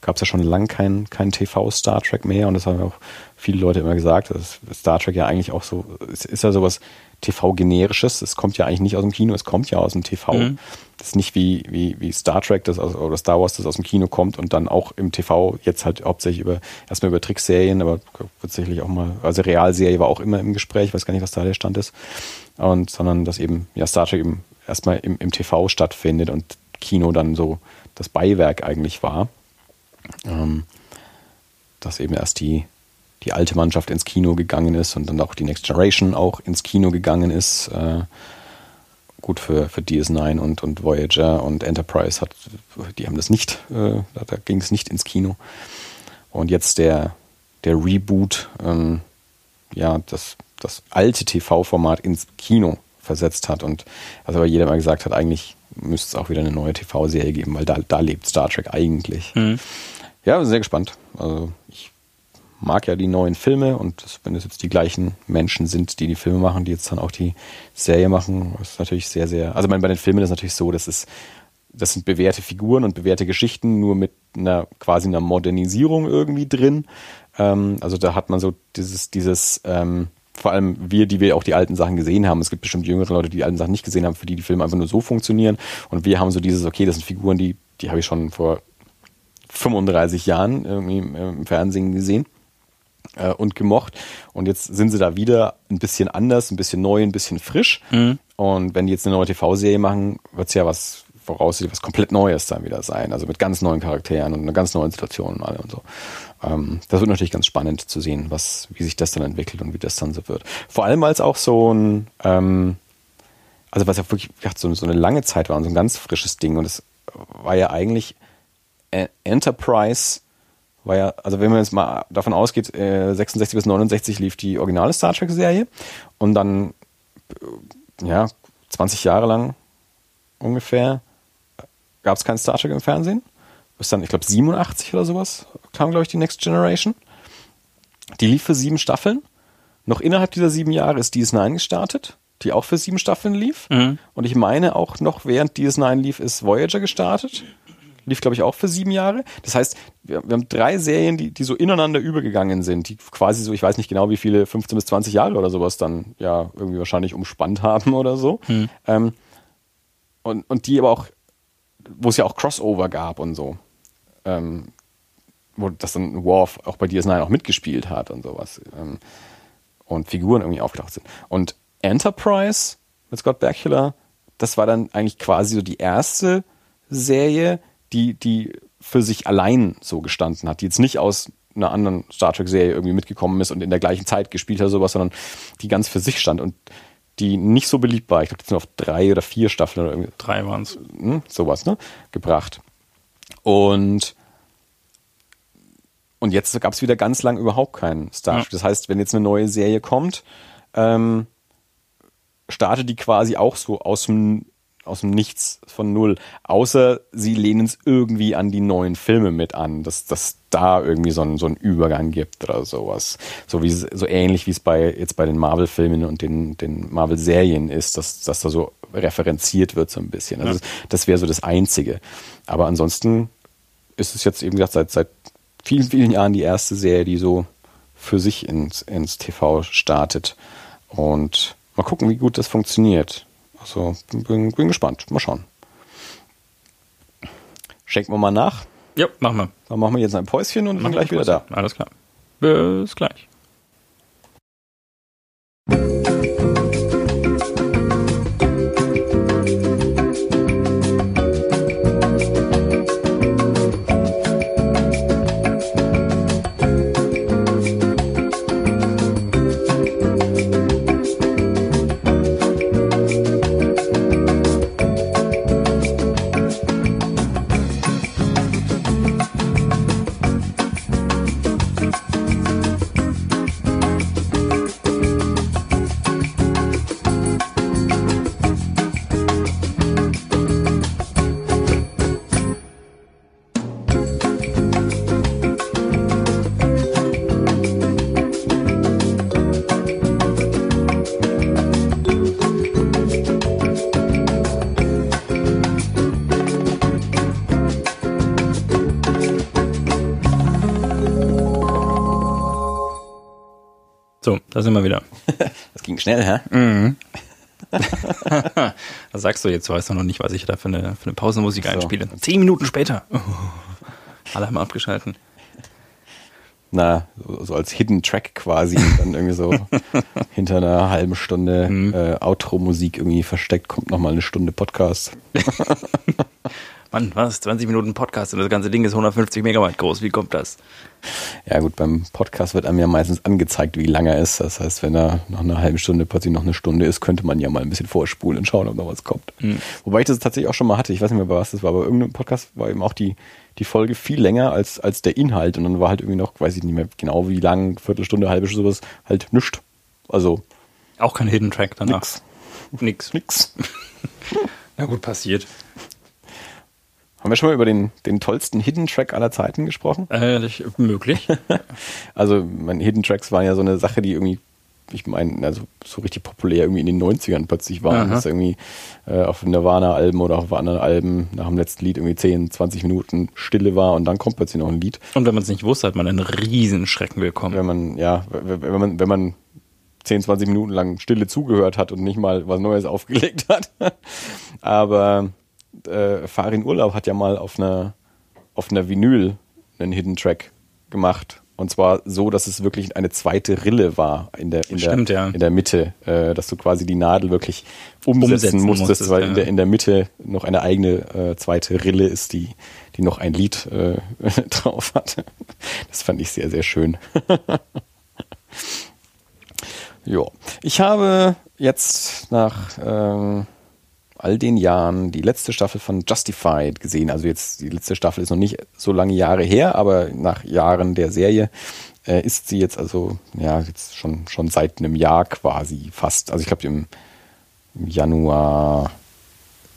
gab es ja schon lang kein, kein TV-Star Trek mehr und das haben ja auch viele Leute immer gesagt, dass Star Trek ja eigentlich auch so, es ist ja sowas TV-generisches, es kommt ja eigentlich nicht aus dem Kino, es kommt ja aus dem TV. Mhm. Das ist nicht wie, wie, wie Star Trek das aus, oder Star Wars, das aus dem Kino kommt und dann auch im TV jetzt halt hauptsächlich über, erstmal über Trickserien, aber wird sicherlich auch mal, also Realserie war auch immer im Gespräch, ich weiß gar nicht, was da der Stand ist. Und, sondern dass eben, ja, Star Trek eben erstmal im, im TV stattfindet und Kino dann so das Beiwerk eigentlich war. Ähm, dass eben erst die, die alte Mannschaft ins Kino gegangen ist und dann auch die Next Generation auch ins Kino gegangen ist. Äh, gut für, für DS9 und, und Voyager und Enterprise hat, die haben das nicht, äh, da, da ging es nicht ins Kino. Und jetzt der, der Reboot, ähm, ja, das, das alte TV-Format ins Kino versetzt hat und also aber jeder mal gesagt hat, eigentlich müsste es auch wieder eine neue TV-Serie geben, weil da, da lebt Star Trek eigentlich. Mhm. Ja, sehr gespannt. Also ich mag ja die neuen Filme und das, wenn es jetzt die gleichen Menschen sind, die die Filme machen, die jetzt dann auch die Serie machen, ist natürlich sehr, sehr. Also bei den Filmen ist es natürlich so, dass es das sind bewährte Figuren und bewährte Geschichten, nur mit einer quasi einer Modernisierung irgendwie drin. Ähm, also da hat man so dieses, dieses, ähm, vor allem wir, die wir auch die alten Sachen gesehen haben. Es gibt bestimmt jüngere Leute, die die alten Sachen nicht gesehen haben, für die die Filme einfach nur so funktionieren. Und wir haben so dieses, okay, das sind Figuren, die, die habe ich schon vor 35 Jahren irgendwie im Fernsehen gesehen äh, und gemocht. Und jetzt sind sie da wieder ein bisschen anders, ein bisschen neu, ein bisschen frisch. Und wenn die jetzt eine neue TV-Serie machen, wird es ja was voraussichtlich was komplett Neues dann wieder sein. Also mit ganz neuen Charakteren und einer ganz neuen Situation und alle und so. Ähm, das wird natürlich ganz spannend zu sehen, was, wie sich das dann entwickelt und wie das dann so wird. Vor allem, weil es auch so ein, ähm, also was ja wirklich so, so eine lange Zeit war und so ein ganz frisches Ding. Und es war ja eigentlich äh, Enterprise war ja, also wenn man jetzt mal davon ausgeht, äh, 66 bis 69 lief die originale Star Trek Serie und dann äh, ja 20 Jahre lang ungefähr gab es kein Star Trek im Fernsehen. Bis dann, ich glaube, 87 oder sowas kam, glaube ich, die Next Generation. Die lief für sieben Staffeln. Noch innerhalb dieser sieben Jahre ist DS9 gestartet, die auch für sieben Staffeln lief. Mhm. Und ich meine auch noch, während DS9 lief, ist Voyager gestartet. Lief, glaube ich, auch für sieben Jahre. Das heißt, wir, wir haben drei Serien, die, die so ineinander übergegangen sind, die quasi so, ich weiß nicht genau, wie viele, 15 bis 20 Jahre oder sowas dann ja irgendwie wahrscheinlich umspannt haben oder so. Ähm, und, und die aber auch, wo es ja auch Crossover gab und so. Ähm, wo das dann Worf auch bei DS9 auch mitgespielt hat und sowas. Ähm, und Figuren irgendwie aufgetaucht sind. Und Enterprise mit Scott Bakula, das war dann eigentlich quasi so die erste Serie, die, die für sich allein so gestanden hat, die jetzt nicht aus einer anderen Star Trek-Serie irgendwie mitgekommen ist und in der gleichen Zeit gespielt hat, sowas, sondern die ganz für sich stand und die nicht so beliebt war. Ich glaube, jetzt nur auf drei oder vier Staffeln oder irgendwie Drei waren es. hm, sowas, ne, gebracht. Und, und jetzt gab es wieder ganz lang überhaupt keinen Star Trek. Ja. Das heißt, wenn jetzt eine neue Serie kommt, ähm, startet die quasi auch so aus dem, aus dem Nichts von Null. Außer sie lehnen es irgendwie an die neuen Filme mit an, dass dass da irgendwie so einen, so einen Übergang gibt oder sowas. So, wie, so ähnlich wie es bei, jetzt bei den Marvel-Filmen und den, den Marvel-Serien ist, dass, dass da so referenziert wird so ein bisschen. Also Ja. das, das wäre so das Einzige. Aber ansonsten ist es jetzt eben gesagt seit, seit vielen, vielen Jahren die erste Serie, die so für sich ins, ins TV startet. Und mal gucken, wie gut das funktioniert. Also bin, bin gespannt. Mal schauen. Schenken wir mal nach. Ja, machen wir. Dann machen wir jetzt ein Päuschen und sind Machen gleich wir wieder da. Alles klar. Bis gleich. Sind wir wieder. Das ging schnell, hä? Das sagst du jetzt, du weißt doch noch nicht, was ich da für eine, für eine Pausenmusik So. einspiele. Zehn Minuten später. Oh. Alle haben abgeschalten. Na, so, so als Hidden Track quasi. dann irgendwie so hinter einer halben Stunde Mhm. äh, Outro-Musik irgendwie versteckt, kommt nochmal eine Stunde Podcast. Mann, was? 20 Minuten Podcast und das ganze Ding ist 150 Megabyte groß. Wie kommt das? Ja gut, beim Podcast wird einem ja meistens angezeigt, wie lang er ist. Das heißt, wenn er nach einer halben Stunde plötzlich noch eine Stunde ist, könnte man ja mal ein bisschen vorspulen und schauen, ob noch was kommt. Wobei ich das tatsächlich auch schon mal hatte. Ich weiß nicht mehr, bei was das war, aber irgendein Podcast war eben auch die, die Folge viel länger als, als der Inhalt. Und dann war halt irgendwie noch, weiß ich nicht mehr genau wie lang, Viertelstunde, halbe Stunde, sowas, halt nischt. Also Auch kein Hidden Track danach. nix. Nix. Nix. Na gut, passiert. Haben wir schon mal über den, den tollsten Hidden Track aller Zeiten gesprochen? Äh, ich- möglich. Also, meine Hidden Tracks waren ja so eine Sache, die irgendwie, ich meine, also so richtig populär irgendwie in den 90ern plötzlich waren. Aha. Dass irgendwie äh, auf Nirvana-Alben oder auf anderen Alben nach dem letzten Lied irgendwie 10, 20 Minuten Stille war und dann kommt plötzlich noch ein Lied. Und wenn man es nicht wusste, hat man einen riesen Schrecken bekommen. Wenn man, ja, wenn man, wenn man 10, 20 Minuten lang Stille zugehört hat und nicht mal was Neues aufgelegt hat. Aber äh, Farin Urlaub hat ja mal auf einer, auf einer Vinyl einen Hidden Track gemacht. Und zwar so, dass es wirklich eine zweite Rille war in der, in Stimmt, der, ja. in der Mitte, äh, dass du quasi die Nadel wirklich umsetzen, Umsetzen musstest, musstest, weil ja. in, der, in der Mitte noch eine eigene äh, zweite Rille ist, die, die noch ein Lied äh, drauf hat. Das fand ich sehr, sehr schön. Ja, ich habe jetzt nach ähm, all den Jahren die letzte Staffel von Justified gesehen. Also jetzt die letzte Staffel ist noch nicht so lange Jahre her, aber nach Jahren der Serie äh, ist sie jetzt also ja jetzt schon schon seit einem Jahr quasi fast. Also ich glaube im im Januar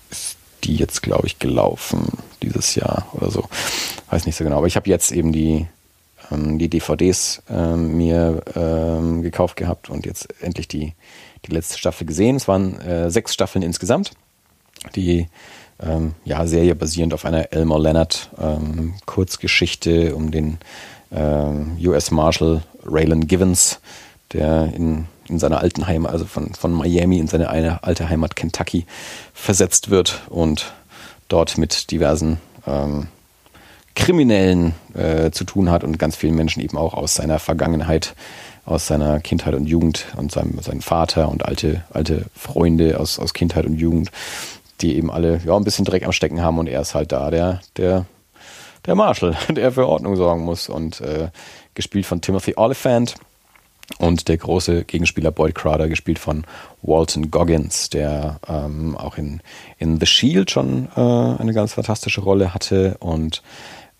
ist die jetzt, glaube ich, gelaufen dieses Jahr oder so. Weiß nicht so genau. Aber ich habe jetzt eben die, ähm, die DVDs ähm, mir ähm, gekauft gehabt und jetzt endlich die, die letzte Staffel gesehen. Es waren äh, sechs Staffeln insgesamt. Die ähm, ja, Serie basierend auf einer Elmer Leonard ähm, Kurzgeschichte um den ähm, US Marshal Raylan Givens, der in, in seiner alten Heimat, also von, von Miami in seine eine alte Heimat Kentucky versetzt wird und dort mit diversen ähm, Kriminellen äh, zu tun hat und ganz vielen Menschen eben auch aus seiner Vergangenheit, aus seiner Kindheit und Jugend und seinem, seinem Vater und alte, alte Freunde aus, aus Kindheit und Jugend, die eben alle ja, ein bisschen Dreck am Stecken haben und er ist halt da, der, der, der Marshall, der für Ordnung sorgen muss und äh, gespielt von Timothy Oliphant und der große Gegenspieler Boyd Crowder, gespielt von Walton Goggins, der ähm, auch in, in The Shield schon äh, eine ganz fantastische Rolle hatte und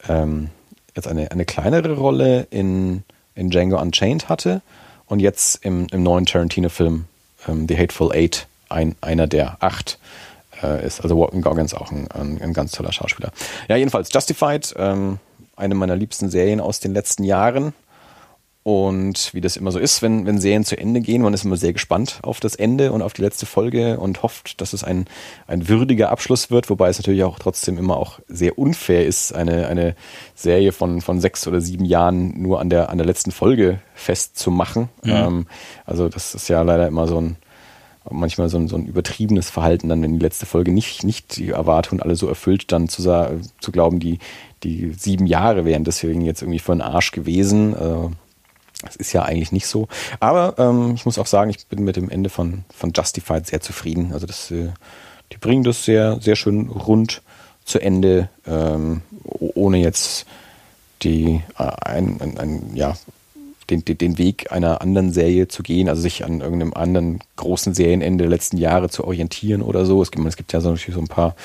ähm, jetzt eine, eine kleinere Rolle in, in Django Unchained hatte und jetzt im, im neuen Tarantino-Film ähm, The Hateful Eight ein, einer der acht äh, ist. Also Walton Goggins auch ein, ein, ein, ganz toller Schauspieler. Ja, jedenfalls Justified, ähm, eine meiner liebsten Serien aus den letzten Jahren. Und wie das immer so ist, wenn, wenn Serien zu Ende gehen, man ist immer sehr gespannt auf das Ende und auf die letzte Folge und hofft, dass es ein, ein würdiger Abschluss wird, wobei es natürlich auch trotzdem immer auch sehr unfair ist, eine, eine Serie von, von sechs oder sieben Jahren nur an der, an der letzten Folge festzumachen. Mhm. Ähm, also das ist ja leider immer so ein, manchmal so ein, so ein übertriebenes Verhalten, dann wenn die letzte Folge nicht, nicht die Erwartungen alle so erfüllt, dann zu, zu glauben, die, die sieben Jahre wären deswegen jetzt irgendwie für einen Arsch gewesen. Äh, das ist ja eigentlich nicht so. Aber ähm, ich muss auch sagen, ich bin mit dem Ende von, von Justified sehr zufrieden. Also das, äh, die bringen das sehr, sehr schön rund zu Ende, ähm, ohne jetzt die äh, ein, ein, ein, ja, den, den Weg einer anderen Serie zu gehen, also sich an irgendeinem anderen großen Serienende der letzten Jahre zu orientieren oder so. Es gibt, es gibt ja so, natürlich so ein paar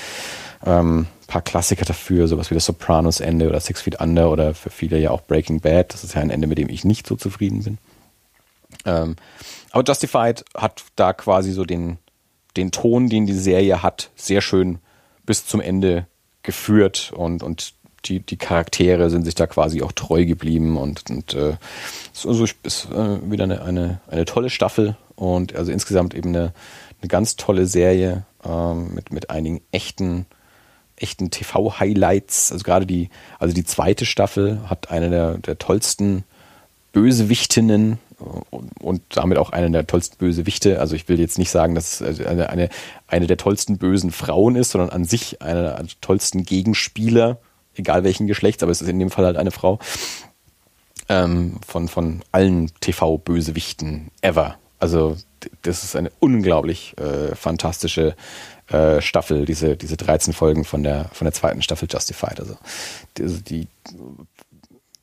ähm, paar Klassiker dafür, sowas wie das Sopranos-Ende oder Six Feet Under oder für viele ja auch Breaking Bad. Das ist ja ein Ende, mit dem ich nicht so zufrieden bin. Ähm, aber Justified hat da quasi so den, den Ton, den die Serie hat, sehr schön bis zum Ende geführt und, und die, die Charaktere sind sich da quasi auch treu geblieben und, und äh, also ist äh, wieder eine, eine, eine tolle Staffel und also insgesamt eben eine, eine ganz tolle Serie ähm, mit, mit einigen echten echten TV-Highlights. Also gerade die, also die zweite Staffel hat eine der, der tollsten Bösewichtinnen und damit auch eine der tollsten Bösewichte. Also ich will jetzt nicht sagen, dass es eine, eine, eine der tollsten bösen Frauen ist, sondern an sich eine der tollsten Gegenspieler, egal welchen Geschlechts, aber es ist in dem Fall halt eine Frau, ähm, von, von allen TV-Bösewichten ever. Also das ist eine unglaublich äh, fantastische äh, Staffel, diese, diese 13 Folgen von der, von der zweiten Staffel Justified. Also, die, also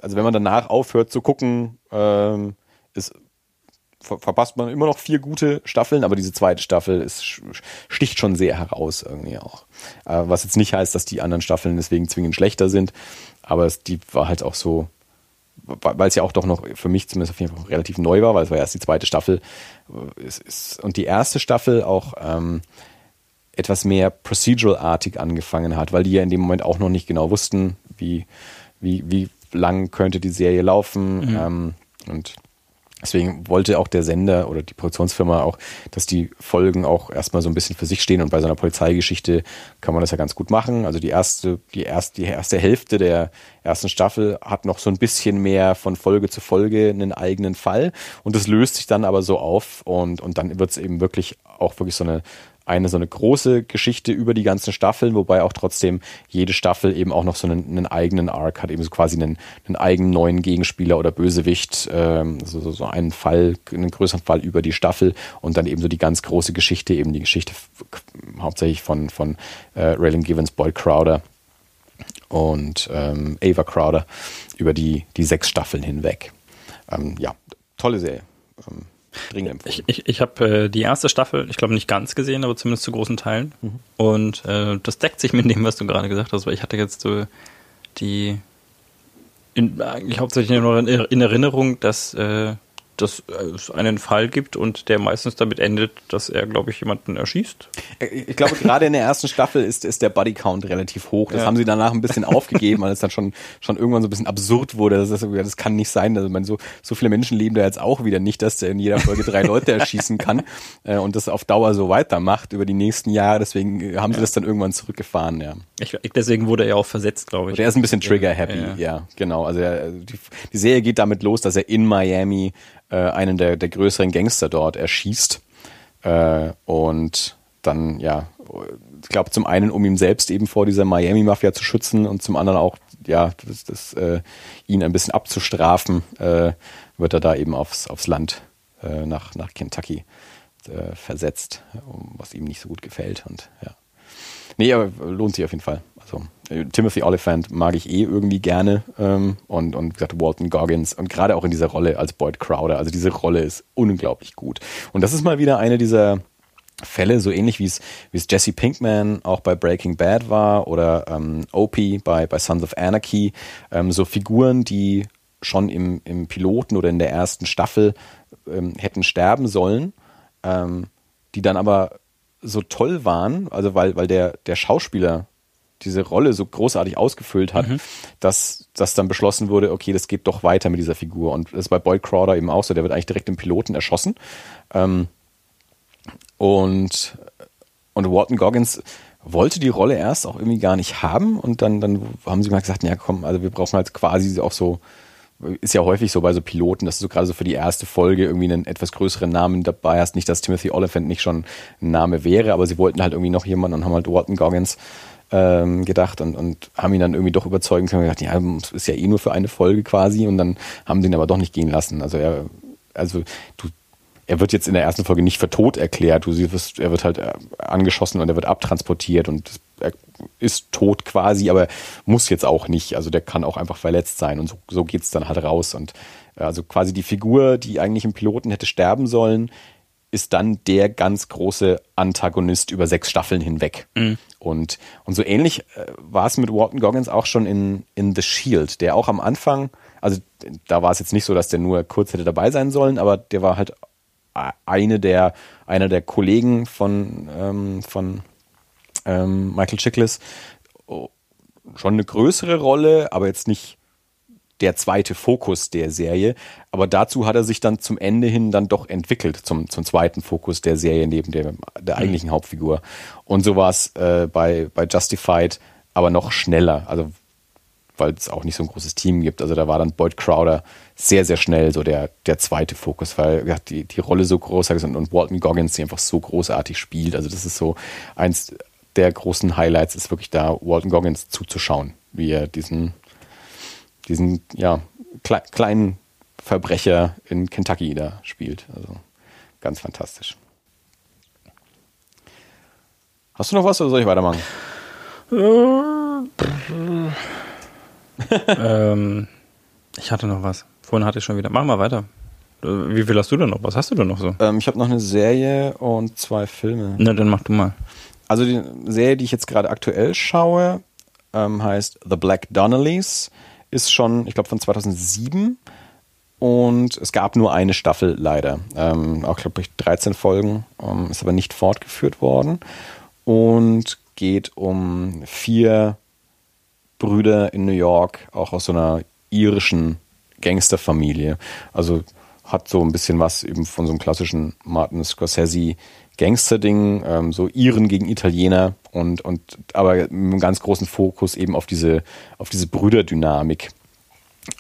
also wenn man danach aufhört zu gucken, ähm, ist, ver verpasst man immer noch vier gute Staffeln, aber diese zweite Staffel ist, sticht schon sehr heraus irgendwie auch. Äh, was jetzt nicht heißt, dass die anderen Staffeln deswegen zwingend schlechter sind, aber es, die war halt auch so, weil es ja auch doch noch für mich zumindest auf jeden Fall relativ neu war, weil es war erst die zweite Staffel ist, ist, und die erste Staffel auch ähm, etwas mehr procedural-artig angefangen hat, weil die ja in dem Moment auch noch nicht genau wussten, wie, wie, wie lang könnte die Serie laufen. Mhm. Ähm, und Deswegen wollte auch der Sender oder die Produktionsfirma auch, dass die Folgen auch erstmal so ein bisschen für sich stehen und bei so einer Polizeigeschichte kann man das ja ganz gut machen. Also die erste, die erste, die erste Hälfte der ersten Staffel hat noch so ein bisschen mehr von Folge zu Folge einen eigenen Fall und das löst sich dann aber so auf und, und dann wird es eben wirklich auch wirklich so eine eine so eine große Geschichte über die ganzen Staffeln, wobei auch trotzdem jede Staffel eben auch noch so einen, einen eigenen Arc hat, eben so quasi einen, einen eigenen neuen Gegenspieler oder Bösewicht, ähm, so, so, einen Fall, einen größeren Fall über die Staffel und dann eben so die ganz große Geschichte, eben die Geschichte hauptsächlich von, von äh, Raylan Givens, Boyd Crowder und ähm, Ava Crowder über die, die sechs Staffeln hinweg. Ähm, ja, tolle Serie. Ähm, Dringend empfohlen. Ich, ich, ich habe äh, die erste Staffel, ich glaube nicht ganz gesehen, aber zumindest zu großen Teilen. Mhm. Und äh, das deckt sich mit dem, was du gerade gesagt hast, weil ich hatte jetzt so die in, eigentlich hauptsächlich in, in Erinnerung, dass äh, dass es einen Fall gibt und der meistens damit endet, dass er, glaube ich, jemanden erschießt. Äh, ich glaube, gerade in der ersten Staffel ist, ist der Bodycount relativ hoch. Das ja. haben sie danach ein bisschen aufgegeben, weil es dann schon, schon irgendwann so ein bisschen absurd wurde. Das, ist, das kann nicht sein. Also, man, so, so viele Menschen leben da jetzt auch wieder nicht, dass der in jeder Folge drei Leute erschießen kann äh, und das auf Dauer so weitermacht über die nächsten Jahre. Deswegen haben sie ja. das dann irgendwann zurückgefahren, ja. Ich, deswegen wurde er auch versetzt, glaube ich. Der ist ein bisschen trigger-happy, ja, ja. genau. Also er, die, die Serie geht damit los, dass er in Miami äh, einen der, der größeren Gangster dort erschießt. Äh, und dann, ja, ich glaube, zum einen, um ihm selbst eben vor dieser Miami-Mafia zu schützen und zum anderen auch, ja, das, das, äh, ihn ein bisschen abzustrafen, äh, wird er da eben aufs, aufs Land äh, nach, nach Kentucky äh, versetzt, was ihm nicht so gut gefällt. Und ja. Nee, aber lohnt sich auf jeden Fall. Also äh, Timothy Oliphant mag ich eh irgendwie gerne ähm, und, und gesagt, Walton Goggins und gerade auch in dieser Rolle als Boyd Crowder. Also diese Rolle ist unglaublich gut. Und das ist mal wieder eine dieser Fälle, so ähnlich wie es, wie es Jesse Pinkman auch bei Breaking Bad war oder ähm, Opie bei, bei Sons of Anarchy. Ähm, so Figuren, die schon im, im Piloten oder in der ersten Staffel ähm, hätten sterben sollen, ähm, die dann aber so toll waren, also weil, weil der, der Schauspieler diese Rolle so großartig ausgefüllt hat, mhm. dass, dass dann beschlossen wurde, okay, das geht doch weiter mit dieser Figur. Und das ist bei Boyd Crowder eben auch so, der wird eigentlich direkt im Piloten erschossen. Ähm, und, und Walton Goggins wollte die Rolle erst auch irgendwie gar nicht haben und dann, dann haben sie mal gesagt, ja komm, also wir brauchen halt quasi auch so, ist ja häufig so bei so Piloten, dass du so gerade so für die erste Folge irgendwie einen etwas größeren Namen dabei hast. Nicht, dass Timothy Oliphant nicht schon ein Name wäre, aber sie wollten halt irgendwie noch jemanden und haben halt Walton Goggins ähm, gedacht und, und haben ihn dann irgendwie doch überzeugen können. Gedacht, ja, ist ja eh nur für eine Folge quasi und dann haben sie ihn aber doch nicht gehen lassen. Also er, also du, er wird jetzt in der ersten Folge nicht für tot erklärt. Du siehst, er wird halt äh, angeschossen und er wird abtransportiert und er ist tot quasi, aber muss jetzt auch nicht. Also der kann auch einfach verletzt sein und so, so geht's dann halt raus. Und äh, also quasi die Figur, die eigentlich im Piloten hätte sterben sollen, ist dann der ganz große Antagonist über sechs Staffeln hinweg. Mhm. Und, und so ähnlich äh, war es mit Walton Goggins auch schon in, in The Shield, der auch am Anfang, also da war es jetzt nicht so, dass der nur kurz hätte dabei sein sollen, aber der war halt eine der, einer der Kollegen von, ähm, von ähm, Michael Chiklis. Oh, schon eine größere Rolle, aber jetzt nicht der zweite Fokus der Serie. Aber dazu hat er sich dann zum Ende hin dann doch entwickelt, zum, zum zweiten Fokus der Serie neben der, der mhm. eigentlichen mhm. Hauptfigur. Und so war es äh, bei, bei Justified aber noch schneller. Also weil es auch nicht so ein großes Team gibt. Also da war dann Boyd Crowder sehr, sehr schnell so der, der zweite Fokus, weil ja, die, die Rolle so groß ist und, und Walton Goggins, die einfach so großartig spielt. Also das ist so eins der großen Highlights, ist wirklich da Walton Goggins zuzuschauen, wie er diesen diesen ja, kle kleinen Verbrecher in Kentucky da spielt. Also ganz fantastisch. Hast du noch was oder soll ich weitermachen? ähm, ich hatte noch was. Vorhin hatte ich schon wieder. Mach mal weiter. Wie viel hast du denn noch? Was hast du denn noch so? Ähm, ich habe noch eine Serie und zwei Filme. Na, dann mach du mal. Also die Serie, die ich jetzt gerade aktuell schaue, ähm, heißt The Black Donnellys ist schon, ich glaube, von 2007 und es gab nur eine Staffel leider. Ähm, auch, glaube ich, 13 Folgen, ähm, ist aber nicht fortgeführt worden und geht um vier Brüder in New York, auch aus so einer irischen Gangsterfamilie. Also hat so ein bisschen was eben von so einem klassischen Martin Scorsese Gangster-Ding, ähm, so Iren gegen Italiener und, und aber mit einem ganz großen Fokus eben auf diese, auf diese Brüderdynamik.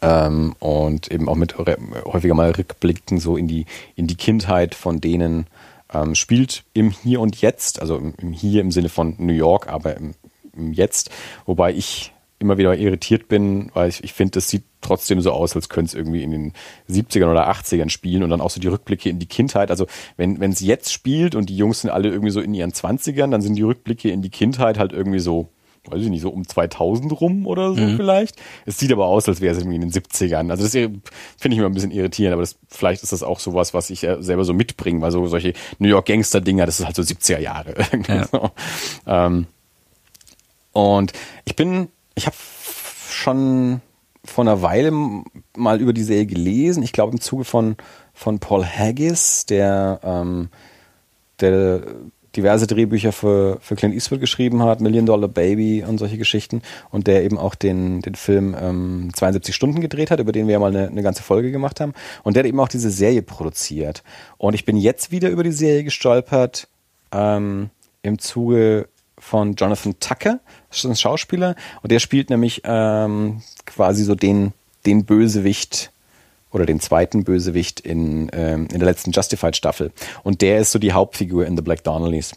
Ähm, und eben auch mit häufiger mal Rückblicken so in die, in die Kindheit von denen ähm, spielt im Hier und Jetzt, also im, im Hier im Sinne von New York, aber im, im Jetzt, wobei ich immer wieder irritiert bin, weil ich, ich finde, das sieht trotzdem so aus, als könnte es irgendwie in den 70ern oder 80ern spielen und dann auch so die Rückblicke in die Kindheit. Also wenn es jetzt spielt und die Jungs sind alle irgendwie so in ihren 20ern, dann sind die Rückblicke in die Kindheit halt irgendwie so, weiß ich nicht, so um 2000 rum oder so mhm. vielleicht. Es sieht aber aus, als wäre es irgendwie in den 70ern. Also das finde ich immer ein bisschen irritierend, aber das, vielleicht ist das auch sowas, was ich selber so mitbringe, weil so solche New York Gangster-Dinger, das ist halt so 70er Jahre. Ja. so. ähm, und ich bin ich habe schon vor einer Weile mal über die Serie gelesen. Ich glaube im Zuge von, von Paul Haggis, der, ähm, der diverse Drehbücher für, für Clint Eastwood geschrieben hat, Million Dollar Baby und solche Geschichten. Und der eben auch den, den Film ähm, 72 Stunden gedreht hat, über den wir ja mal eine, eine ganze Folge gemacht haben. Und der hat eben auch diese Serie produziert. Und ich bin jetzt wieder über die Serie gestolpert ähm, im Zuge von Jonathan Tucker, das ist ein Schauspieler und der spielt nämlich ähm, quasi so den, den Bösewicht oder den zweiten Bösewicht in, ähm, in der letzten Justified-Staffel. Und der ist so die Hauptfigur in The Black Donnellys.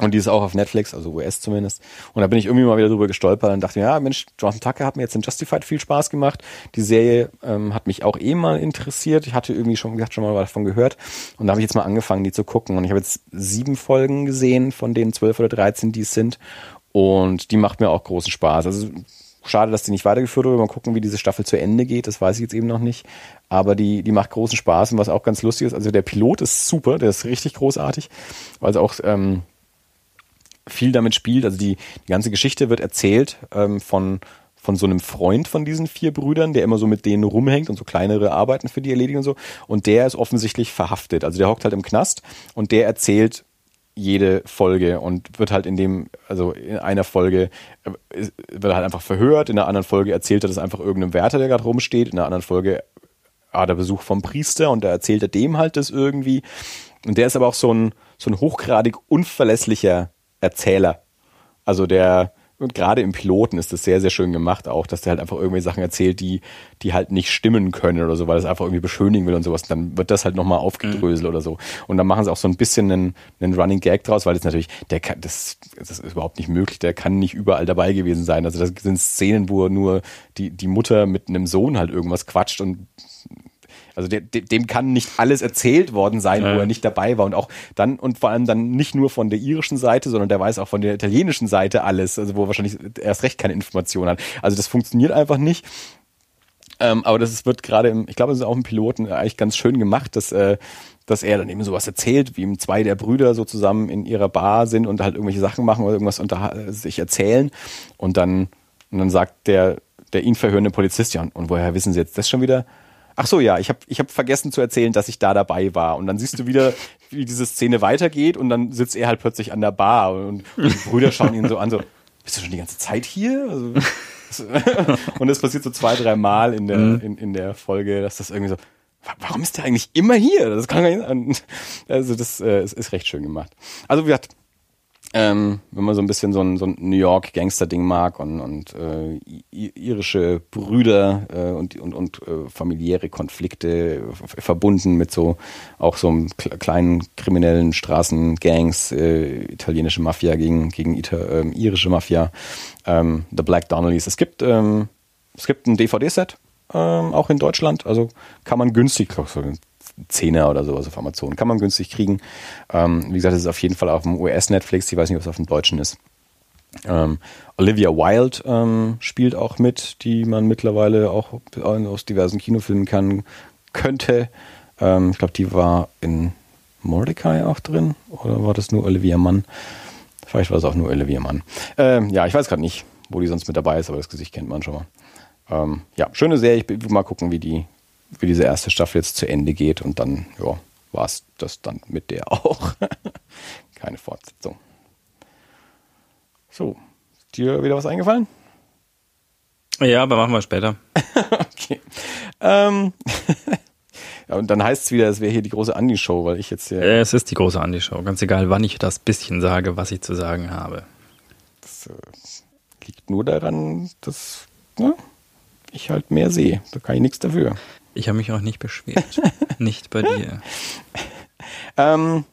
Und die ist auch auf Netflix, also US zumindest. Und da bin ich irgendwie mal wieder drüber gestolpert und dachte, ja, Mensch, Jonathan Tucker hat mir jetzt in Justified viel Spaß gemacht. Die Serie ähm, hat mich auch eh mal interessiert. Ich hatte irgendwie schon, schon mal davon gehört. Und da habe ich jetzt mal angefangen, die zu gucken. Und ich habe jetzt sieben Folgen gesehen, von denen zwölf oder dreizehn, die es sind. Und die macht mir auch großen Spaß. Also Schade, dass die nicht weitergeführt wurde. Mal gucken, wie diese Staffel zu Ende geht. Das weiß ich jetzt eben noch nicht. Aber die, die macht großen Spaß und was auch ganz lustig ist. Also der Pilot ist super, der ist richtig großartig, weil es auch ähm, viel damit spielt. Also die, die ganze Geschichte wird erzählt ähm, von von so einem Freund von diesen vier Brüdern, der immer so mit denen rumhängt und so kleinere Arbeiten für die erledigt und so. Und der ist offensichtlich verhaftet. Also der hockt halt im Knast und der erzählt jede Folge und wird halt in dem, also in einer Folge äh, wird halt einfach verhört, in der anderen Folge erzählt er das einfach irgendeinem Wärter, der gerade rumsteht, in der anderen Folge hat er Besuch vom Priester und da erzählt er dem halt das irgendwie. Und der ist aber auch so ein, so ein hochgradig unverlässlicher Erzähler. Also der, und gerade im Piloten ist das sehr, sehr schön gemacht auch, dass der halt einfach irgendwelche Sachen erzählt, die, die halt nicht stimmen können oder so, weil es einfach irgendwie beschönigen will und sowas. dann wird das halt nochmal aufgedröselt mhm. oder so. Und dann machen sie auch so ein bisschen einen, einen Running Gag draus, weil das natürlich, der kann, das, das ist überhaupt nicht möglich, der kann nicht überall dabei gewesen sein. Also das sind Szenen, wo nur die, die Mutter mit einem Sohn halt irgendwas quatscht und also der, dem kann nicht alles erzählt worden sein, ja. wo er nicht dabei war. Und auch dann, und vor allem dann nicht nur von der irischen Seite, sondern der weiß auch von der italienischen Seite alles, also wo er wahrscheinlich erst recht keine Informationen hat. Also das funktioniert einfach nicht. Ähm, aber das wird gerade im, ich glaube, es ist auch im Piloten eigentlich ganz schön gemacht, dass, äh, dass er dann eben sowas erzählt, wie ihm zwei der Brüder so zusammen in ihrer Bar sind und halt irgendwelche Sachen machen oder irgendwas unter sich erzählen. Und dann, und dann sagt der, der ihn verhörende Polizist, ja, und woher wissen Sie jetzt das schon wieder? Ach so, ja, ich habe ich hab vergessen zu erzählen, dass ich da dabei war. Und dann siehst du wieder, wie diese Szene weitergeht und dann sitzt er halt plötzlich an der Bar und, und die Brüder schauen ihn so an, so, bist du schon die ganze Zeit hier? Also, und das passiert so zwei, drei Mal in der, mhm. in, in der Folge, dass das irgendwie so, warum ist der eigentlich immer hier? Das kann gar nicht, also das äh, ist, ist recht schön gemacht. Also wie gesagt, ähm, wenn man so ein bisschen so ein, so ein New York Gangster-Ding mag und, und äh, irische Brüder äh, und, und, und äh, familiäre Konflikte verbunden mit so auch so einem kleinen kriminellen Straßengangs, äh, italienische Mafia gegen, gegen Ita äh, irische Mafia, ähm, The Black Donnellys. Es gibt, ähm, es gibt ein DVD-Set, ähm, auch in Deutschland, also kann man günstig, Zehner oder sowas auf Amazon. Kann man günstig kriegen. Ähm, wie gesagt, es ist auf jeden Fall auf dem US-Netflix. Ich weiß nicht, ob es auf dem Deutschen ist. Ähm, Olivia Wilde ähm, spielt auch mit, die man mittlerweile auch aus diversen Kinofilmen kennen könnte. Ähm, ich glaube, die war in Mordecai auch drin. Oder war das nur Olivia Mann? Vielleicht war es auch nur Olivia Mann. Ähm, ja, ich weiß gerade nicht, wo die sonst mit dabei ist, aber das Gesicht kennt man schon mal. Ähm, ja, schöne Serie. Ich will mal gucken, wie die wie diese erste Staffel jetzt zu Ende geht und dann, ja, war es das dann mit der auch. Keine Fortsetzung. So, ist dir wieder was eingefallen? Ja, aber machen wir später. okay. Ähm, ja, und dann heißt es wieder, es wäre hier die große Andi-Show, weil ich jetzt hier. Ja, es ist die große Andi-Show, ganz egal, wann ich das bisschen sage, was ich zu sagen habe. Das äh, liegt nur daran, dass ja, ich halt mehr sehe. Da kann ich nichts dafür. Ich habe mich auch nicht beschwert. nicht bei dir. Ähm,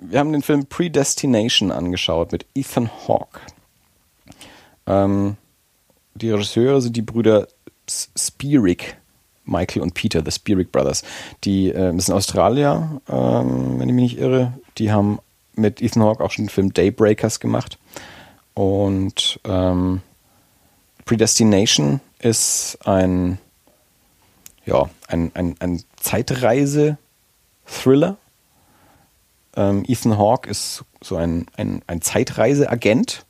wir haben den Film Predestination angeschaut mit Ethan Hawke. Ähm, die Regisseure sind die Brüder Spirik, Michael und Peter, the Spirik Brothers. Die äh, sind Australier, ähm, wenn ich mich nicht irre. Die haben mit Ethan Hawke auch schon den Film Daybreakers gemacht. Und ähm, Predestination ist ein ja, ein, ein, ein Zeitreise-Thriller. Ähm, Ethan Hawke ist so ein, ein, ein Zeitreiseagent,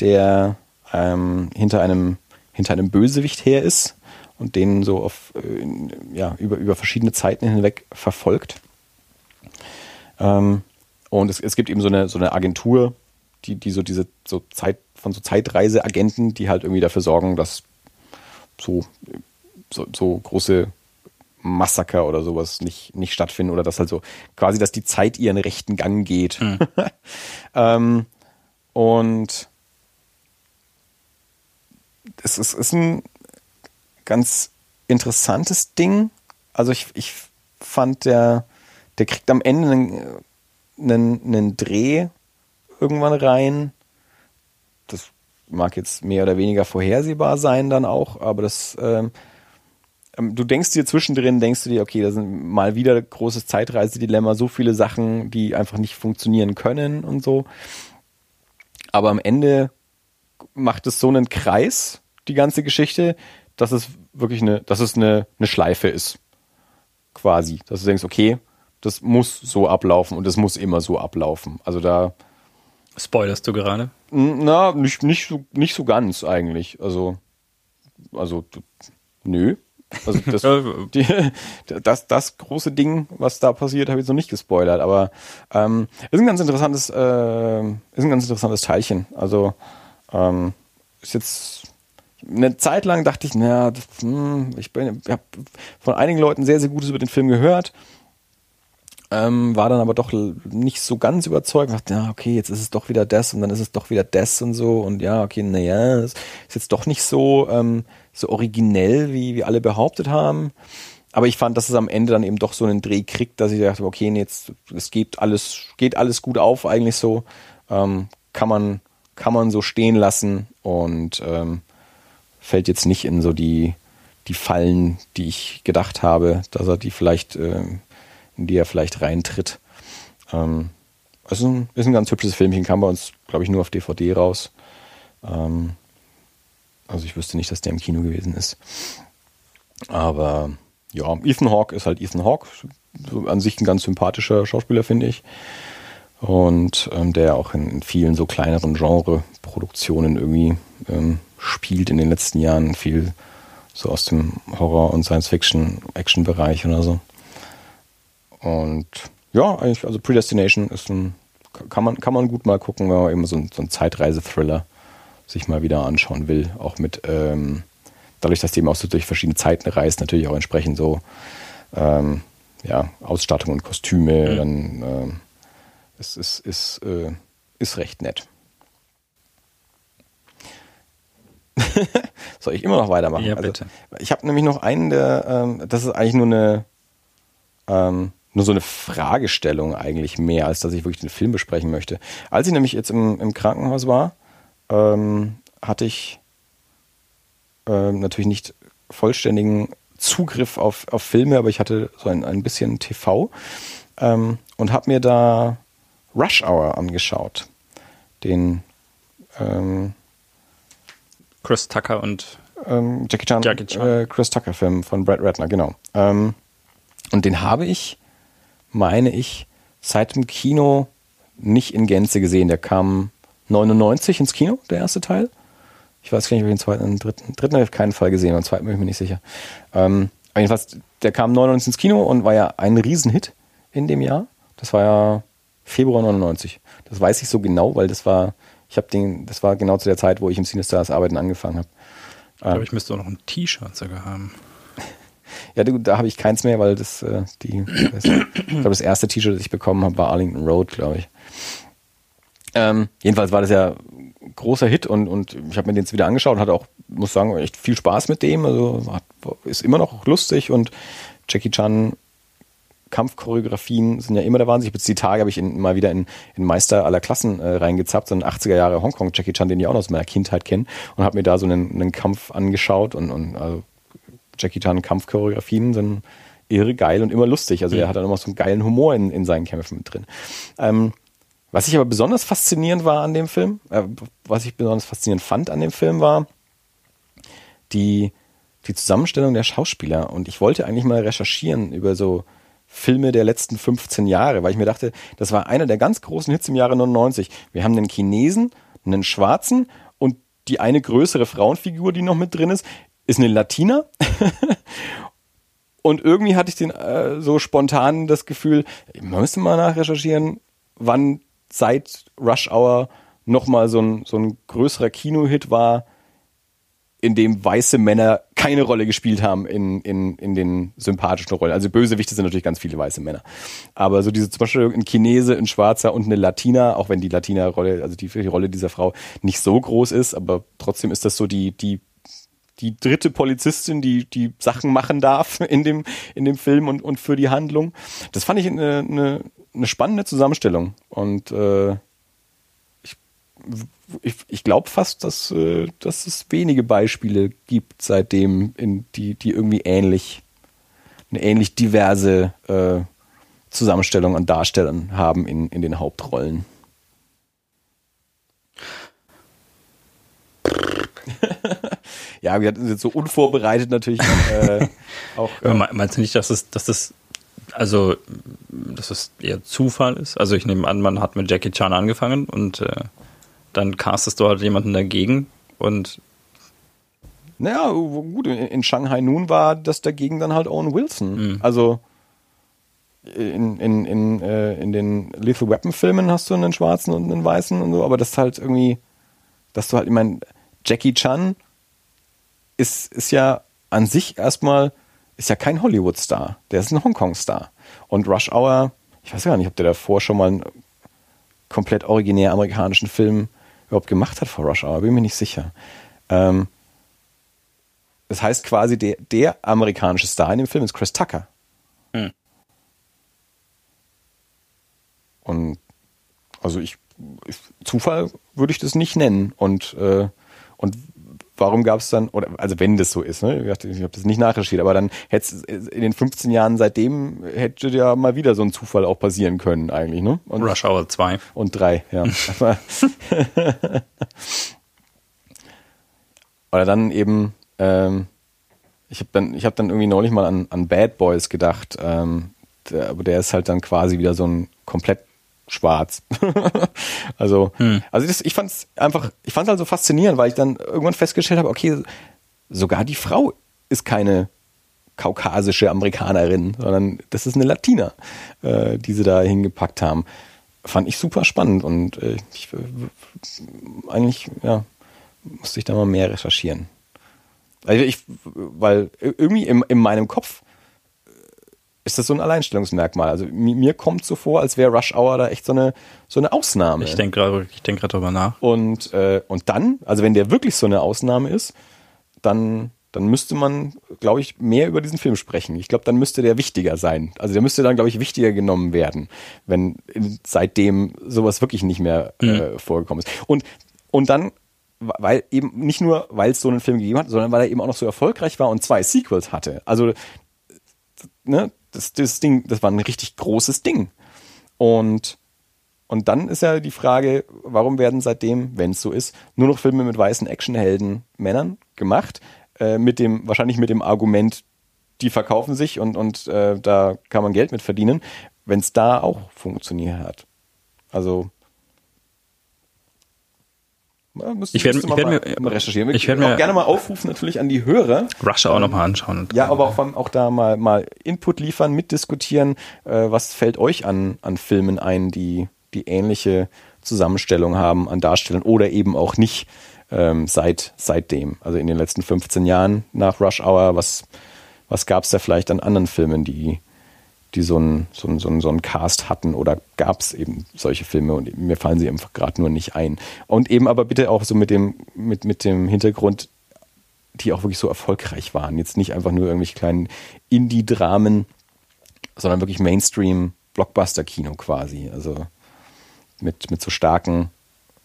der ähm, hinter einem hinter einem Bösewicht her ist und den so auf, äh, ja, über, über verschiedene Zeiten hinweg verfolgt. Ähm, und es, es gibt eben so eine, so eine Agentur, die, die so diese so Zeit, von so Zeitreiseagenten, die halt irgendwie dafür sorgen, dass so, so, so große Massaker oder sowas nicht, nicht stattfinden oder dass halt so quasi, dass die Zeit ihren rechten Gang geht. Mhm. ähm, und es ist, ist ein ganz interessantes Ding. Also ich, ich fand, der, der kriegt am Ende einen, einen, einen Dreh irgendwann rein. Das mag jetzt mehr oder weniger vorhersehbar sein dann auch, aber das ähm, du denkst dir zwischendrin, denkst du dir, okay, da sind mal wieder großes Zeitreisedilemma, so viele Sachen, die einfach nicht funktionieren können und so. Aber am Ende macht es so einen Kreis, die ganze Geschichte, dass es wirklich eine, dass es eine, eine Schleife ist. Quasi. Dass du denkst, okay, das muss so ablaufen und es muss immer so ablaufen. Also da. Spoilerst du gerade? Na, nicht, nicht, so, nicht so ganz eigentlich. Also, also, nö. Also das, die, das, das große Ding, was da passiert, habe ich noch nicht gespoilert, aber ähm, ist ein ganz interessantes, äh, ist ein ganz interessantes Teilchen. Also ähm, ist jetzt eine Zeit lang dachte ich, naja, hm, ich, bin, ich habe von einigen Leuten sehr, sehr Gutes über den Film gehört. Ähm, war dann aber doch nicht so ganz überzeugt. Dachte, ja, okay, jetzt ist es doch wieder das und dann ist es doch wieder das und so und ja, okay, naja, ist jetzt doch nicht so, ähm, so originell, wie, wie alle behauptet haben. Aber ich fand, dass es am Ende dann eben doch so einen Dreh kriegt, dass ich dachte, okay, nee, jetzt, es geht alles, geht alles gut auf, eigentlich so. Ähm, kann man, kann man so stehen lassen und ähm, fällt jetzt nicht in so die, die Fallen, die ich gedacht habe, dass er die vielleicht äh, in die er vielleicht reintritt. Ähm, ist, ein, ist ein ganz hübsches Filmchen, kam bei uns, glaube ich, nur auf DVD raus. Ähm, also ich wüsste nicht, dass der im Kino gewesen ist. Aber ja, Ethan Hawke ist halt Ethan Hawke. So an sich ein ganz sympathischer Schauspieler, finde ich. Und ähm, der auch in, in, vielen so kleineren Genre-Produktionen irgendwie ähm, spielt in den letzten Jahren. Viel so aus dem Horror- und Science-Fiction-Action-Bereich oder so. Und ja, eigentlich, also Predestination ist ein, kann man, kann man gut mal gucken, wenn man eben so ein, so ein Zeitreise-Thriller sich mal wieder anschauen will. Auch mit, ähm, dadurch, dass die eben auch so durch verschiedene Zeiten reist, natürlich auch entsprechend so, ähm, ja, Ausstattung und Kostüme, mhm. dann, ähm, ist, ist, ist, äh, ist recht nett. Soll ich immer noch weitermachen? Ja, bitte. Also, ich habe nämlich noch einen, der, ähm, das ist eigentlich nur eine, ähm, nur so eine Fragestellung eigentlich mehr, als dass ich wirklich den Film besprechen möchte. Als ich nämlich jetzt im, im Krankenhaus war, ähm, hatte ich ähm, natürlich nicht vollständigen Zugriff auf, auf Filme, aber ich hatte so ein, ein bisschen TV ähm, und habe mir da Rush Hour angeschaut. Den ähm, Chris Tucker und ähm, Jackie Chan, Jackie Chan. Äh, Chris Tucker Film von Brad Ratner, genau. Ähm, und den habe ich meine ich, seit dem Kino nicht in Gänze gesehen. Der kam 99 ins Kino, der erste Teil. Ich weiß gar nicht, ob ich den zweiten, den dritten, dritten habe ich auf keinen Fall gesehen, beim zweiten bin ich mir nicht sicher. Ähm, jedenfalls, der kam 99 ins Kino und war ja ein Riesenhit in dem Jahr. Das war ja Februar 99. Das weiß ich so genau, weil das war, ich habe den, das war genau zu der Zeit, wo ich im Cinestars Arbeiten angefangen habe. Ich glaube, ähm, ich müsste auch noch ein T-Shirt sogar haben. Ja, da habe ich keins mehr, weil das äh, die, das, ich glaube, das erste T-Shirt, das ich bekommen habe, war Arlington Road, glaube ich. Ähm, jedenfalls war das ja großer Hit und, und ich habe mir den jetzt wieder angeschaut und hatte auch, muss sagen, echt viel Spaß mit dem. Also hat, ist immer noch lustig und Jackie Chan Kampfchoreografien sind ja immer der Wahnsinn. Jetzt die Tage habe ich in, mal wieder in, in Meister aller Klassen äh, reingezappt, so ein 80er Jahre Hongkong Jackie Chan, den ich auch noch aus meiner Kindheit kenne und habe mir da so einen, einen Kampf angeschaut und, und also Jackie Chan Kampfchoreografien sind irre geil und immer lustig. Also mhm. er hat dann immer so einen geilen Humor in, in seinen Kämpfen mit drin. Ähm, was ich aber besonders faszinierend war an dem Film, äh, was ich besonders faszinierend fand an dem Film war die, die Zusammenstellung der Schauspieler. Und ich wollte eigentlich mal recherchieren über so Filme der letzten 15 Jahre, weil ich mir dachte, das war einer der ganz großen Hits im Jahre 99. Wir haben einen Chinesen, einen Schwarzen und die eine größere Frauenfigur, die noch mit drin ist, ist eine Latina. Und irgendwie hatte ich den äh, so spontan das Gefühl, man müsste mal nachrecherchieren, wann seit Rush Hour nochmal so ein, so ein größerer Kinohit war, in dem weiße Männer keine Rolle gespielt haben in, in, in den sympathischen Rollen. Also Bösewichte sind natürlich ganz viele weiße Männer. Aber so diese zum Beispiel ein Chinese, ein Schwarzer und eine Latina, auch wenn die Latina-Rolle, also die, die Rolle dieser Frau nicht so groß ist, aber trotzdem ist das so die, die die dritte Polizistin, die die Sachen machen darf in dem in dem Film und und für die Handlung. Das fand ich eine, eine, eine spannende Zusammenstellung und äh, ich ich, ich glaube fast, dass, äh, dass es wenige Beispiele gibt seitdem, in die, die irgendwie ähnlich, eine ähnlich diverse äh, Zusammenstellung an Darstellern haben in, in den Hauptrollen. ja, wir hatten jetzt so unvorbereitet natürlich äh, auch. Äh, Meinst du nicht, dass es, dass das also dass es eher Zufall ist? Also ich nehme an, man hat mit Jackie Chan angefangen und äh, dann castest du halt jemanden dagegen und naja, gut, in Shanghai Noon war das dagegen dann halt Owen Wilson. Mhm. Also in, in, in, äh, in den Lethal Weapon Filmen hast du einen schwarzen und einen weißen und so, aber das ist halt irgendwie, dass du halt, ich meine, Jackie Chan ist, ist ja an sich erstmal, ist ja kein Hollywood-Star, der ist ein Hongkong-Star. Und Rush Hour, ich weiß gar nicht, ob der davor schon mal einen komplett originär amerikanischen Film überhaupt gemacht hat vor Rush Hour, bin mir nicht sicher. Ähm, das heißt quasi, der, der amerikanische Star in dem Film ist Chris Tucker. Hm. Und also ich, Zufall würde ich das nicht nennen. Und, äh, und warum gab es dann, oder also wenn das so ist, ne? ich habe das nicht nachrecherchiert, aber dann hätte es in den 15 Jahren seitdem hätte ja mal wieder so ein Zufall auch passieren können eigentlich, ne? Und, Rush Hour 2. Und 3, ja. oder dann eben, ähm, ich habe dann, ich habe dann irgendwie neulich mal an, an Bad Boys gedacht, ähm, der, aber der ist halt dann quasi wieder so ein komplett schwarz. also, hm. also das, ich fand's einfach, ich fand's halt so faszinierend, weil ich dann irgendwann festgestellt habe, okay, sogar die Frau ist keine kaukasische Amerikanerin, sondern das ist eine Latina, äh, die sie da hingepackt haben. Fand ich super spannend und äh, ich, äh, eigentlich, ja, musste ich da mal mehr recherchieren. Also ich, weil irgendwie in, in meinem Kopf ist das so ein Alleinstellungsmerkmal. Also mir kommt so vor, als wäre Rush Hour da echt so eine, so eine Ausnahme. Ich denke gerade ich denk darüber nach. Und, äh, und dann, also wenn der wirklich so eine Ausnahme ist, dann, dann müsste man, glaube ich, mehr über diesen Film sprechen. Ich glaube, dann müsste der wichtiger sein. Also der müsste dann, glaube ich, wichtiger genommen werden, wenn seitdem sowas wirklich nicht mehr äh, mhm. vorgekommen ist. Und, und dann weil eben nicht nur, weil es so einen Film gegeben hat, sondern weil er eben auch noch so erfolgreich war und zwei Sequels hatte. Also ne, das, das Ding, das war ein richtig großes Ding. Und, und dann ist ja die Frage, warum werden seitdem, wenn es so ist, nur noch Filme mit weißen Actionhelden Männern gemacht? Äh, mit dem, wahrscheinlich mit dem Argument, die verkaufen sich und, und äh, da kann man Geld mit verdienen, wenn es da auch funktioniert hat. Also Müsste, ich werde werd mir mal recherchieren. Ich, ich werde mir auch gerne mal aufrufen natürlich an die Hörer. Russia auch nochmal anschauen. Ja, aber auch, auch da mal, mal Input liefern, mitdiskutieren. Äh, was fällt euch an, an Filmen ein, die, die ähnliche Zusammenstellung haben an Darstellern oder eben auch nicht ähm, seit seitdem. Also in den letzten 15 Jahren nach Rush Hour, was, was gab es da vielleicht an anderen Filmen, die, die so einen so so ein, so ein Cast hatten oder gab es eben solche Filme und mir fallen sie einfach gerade nur nicht ein. Und eben aber bitte auch so mit dem, mit, mit dem Hintergrund, die auch wirklich so erfolgreich waren. Jetzt nicht einfach nur irgendwelche kleinen Indie-Dramen, sondern wirklich Mainstream-Blockbuster-Kino quasi. Also mit, mit so starken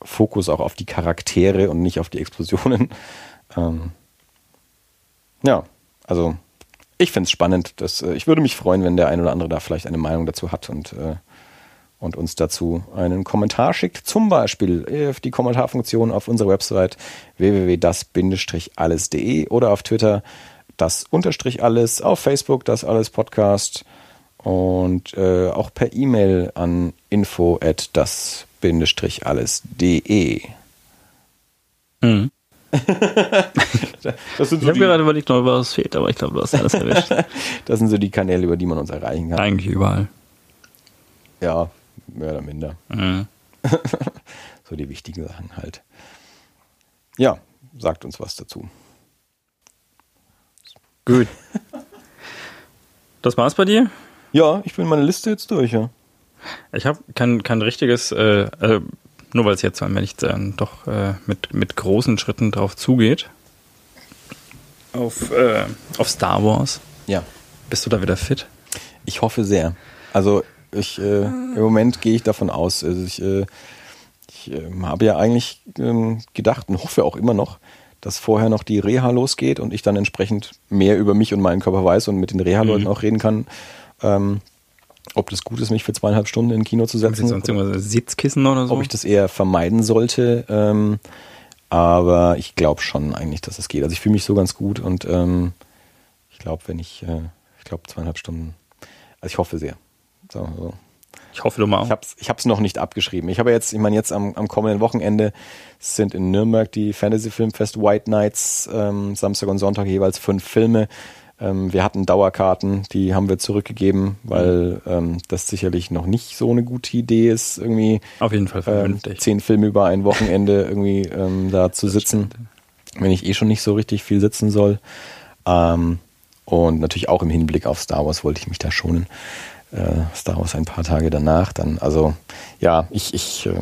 Fokus auch auf die Charaktere und nicht auf die Explosionen. Ähm, ja, also ich finde es spannend. Dass, äh, ich würde mich freuen, wenn der ein oder andere da vielleicht eine Meinung dazu hat und, äh, und uns dazu einen Kommentar schickt. Zum Beispiel auf die Kommentarfunktion auf unserer Website www.das-alles.de oder auf Twitter das unterstrich alles, auf Facebook das alles Podcast und äh, auch per E-Mail an info at das-alles.de. Mhm. ich habe gerade überlegt, ob was fehlt, aber ich glaube, du hast alles erwischt. das sind so die Kanäle, über die man uns erreichen kann. Eigentlich überall. Ja, mehr oder minder. Mhm. so die wichtigen Sachen halt. Ja, sagt uns was dazu. Gut. Das war's bei dir? Ja, ich bin meine Liste jetzt durch, ja. Ich habe kein, kein richtiges, äh, äh, nur weil es jetzt allmählich dann doch äh, mit, mit großen Schritten drauf zugeht. Auf, äh, auf Star Wars. Ja. Bist du da wieder fit? Ich hoffe sehr. Also ich äh, im Moment gehe ich davon aus. Also ich, äh, ich äh, habe ja eigentlich ähm, gedacht und hoffe auch immer noch, dass vorher noch die Reha losgeht und ich dann entsprechend mehr über mich und meinen Körper weiß und mit den Reha-Leuten mhm. auch reden kann. Ähm, ob das gut ist, mich für zweieinhalb Stunden in ein Kino zu setzen. Sonst irgendwas Sitzkissen oder so? Ob ich das eher vermeiden sollte. Ähm, aber ich glaube schon eigentlich, dass es geht. Also ich fühle mich so ganz gut und ähm, ich glaube, wenn ich, äh, ich glaube zweieinhalb Stunden, also ich hoffe sehr. So, so. Ich hoffe du mal. Ich habe es ich hab's noch nicht abgeschrieben. Ich habe jetzt, ich meine, jetzt am, am kommenden Wochenende sind in Nürnberg die Fantasy Filmfest White Nights, ähm, Samstag und Sonntag jeweils fünf Filme. Ähm, wir hatten Dauerkarten, die haben wir zurückgegeben, weil ähm, das sicherlich noch nicht so eine gute Idee ist, irgendwie auf jeden Fall ähm, zehn Filme über ein Wochenende irgendwie ähm, da zu sitzen, wenn ich eh schon nicht so richtig viel sitzen soll. Ähm, und natürlich auch im Hinblick auf Star Wars wollte ich mich da schonen. Äh, Star Wars ein paar Tage danach dann. Also ja, ich, ich äh,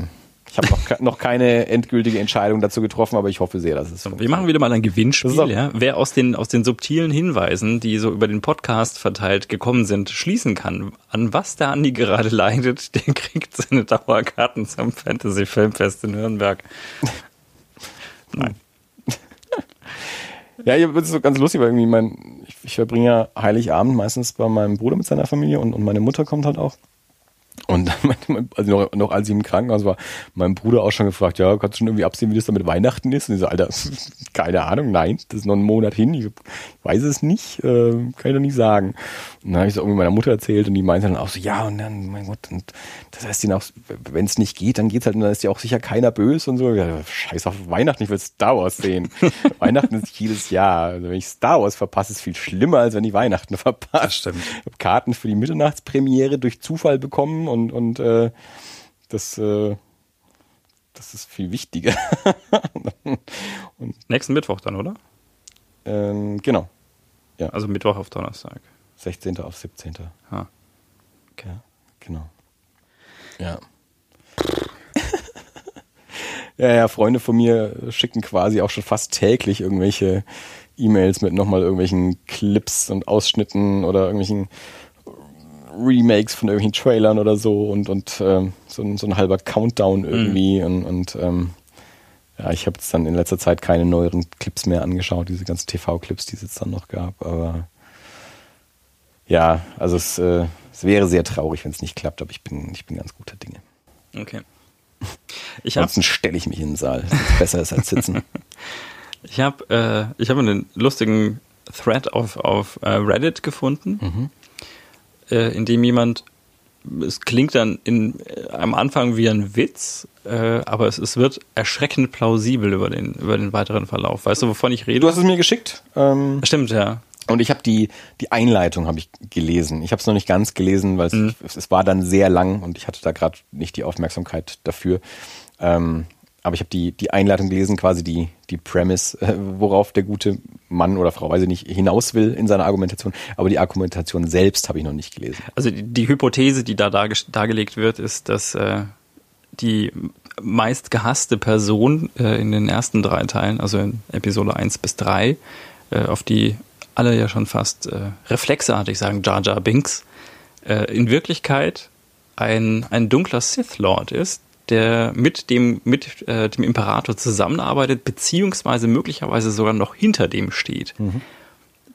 ich habe noch, noch keine endgültige Entscheidung dazu getroffen, aber ich hoffe sehr, dass es so. Wir machen wieder mal ein Gewinnspiel. Ja? Wer aus den, aus den subtilen Hinweisen, die so über den Podcast verteilt gekommen sind, schließen kann, an was der Andi gerade leidet, der kriegt seine Dauerkarten zum Fantasy Filmfest in Nürnberg. Nein. Ja, das ist so ganz lustig, weil irgendwie mein, ich, ich verbringe ja Heiligabend meistens bei meinem Bruder mit seiner Familie und, und meine Mutter kommt halt auch. Und also noch, noch als ich im Krankenhaus war, mein Bruder auch schon gefragt, ja, kannst du schon irgendwie absehen, wie das da mit Weihnachten ist? Und ich so, Alter, keine Ahnung, nein, das ist noch ein Monat hin, ich weiß es nicht, äh, kann ich doch nicht sagen. Und dann habe ich es irgendwie meiner Mutter erzählt und die meinte dann auch so, ja, und dann, mein Gott, und das heißt, wenn es nicht geht, dann geht's halt, und dann ist ja auch sicher keiner böse und so. Ja, scheiß auf Weihnachten, ich will Star Wars sehen. Weihnachten ist jedes Jahr. Also wenn ich Star Wars verpasse, ist viel schlimmer, als wenn ich Weihnachten verpasse. Das stimmt. Ich habe Karten für die Mitternachtspremiere durch Zufall bekommen und, und äh, das, äh, das ist viel wichtiger. und, Nächsten Mittwoch dann, oder? Ähm, genau. Ja. Also Mittwoch auf Donnerstag. 16. auf 17. Ha. Okay. Ja, genau. Ja. ja, ja, Freunde von mir schicken quasi auch schon fast täglich irgendwelche E-Mails mit nochmal irgendwelchen Clips und Ausschnitten oder irgendwelchen Remakes von irgendwelchen Trailern oder so und, und ähm, so, ein, so ein halber Countdown mhm. irgendwie mhm. und, und ähm, ja, ich habe jetzt dann in letzter Zeit keine neueren Clips mehr angeschaut, diese ganzen TV-Clips, die es jetzt dann noch gab, aber ja, also es, äh, es wäre sehr traurig, wenn es nicht klappt, aber ich bin, ich bin ganz guter Dinge. Okay. Ich Ansonsten stelle ich mich in den Saal, das besser ist als sitzen. ich habe äh, hab einen lustigen Thread auf, auf uh, Reddit gefunden, mhm. Äh, in dem jemand, es klingt dann in, äh, am Anfang wie ein Witz, äh, aber es, es wird erschreckend plausibel über den, über den weiteren Verlauf. Weißt du, wovon ich rede? Du hast es mir geschickt. Ähm, Stimmt, ja. Und ich habe die die Einleitung habe ich gelesen. Ich habe es noch nicht ganz gelesen, weil mhm. es, es war dann sehr lang und ich hatte da gerade nicht die Aufmerksamkeit dafür. Ähm, aber ich habe die die Einleitung gelesen, quasi die die Premise, äh, worauf der gute Mann oder Frau, weiß ich nicht, hinaus will in seiner Argumentation. Aber die Argumentation selbst habe ich noch nicht gelesen. Also die, die Hypothese, die da dargelegt wird, ist, dass äh, die meist gehasste Person äh, in den ersten drei Teilen, also in Episode 1 bis 3, äh, auf die alle ja schon fast äh, reflexartig sagen Jar Jar Binks, in Wirklichkeit ein, ein dunkler Sith Lord ist, der mit dem, mit äh, dem Imperator zusammenarbeitet, beziehungsweise möglicherweise sogar noch hinter dem steht. Mhm.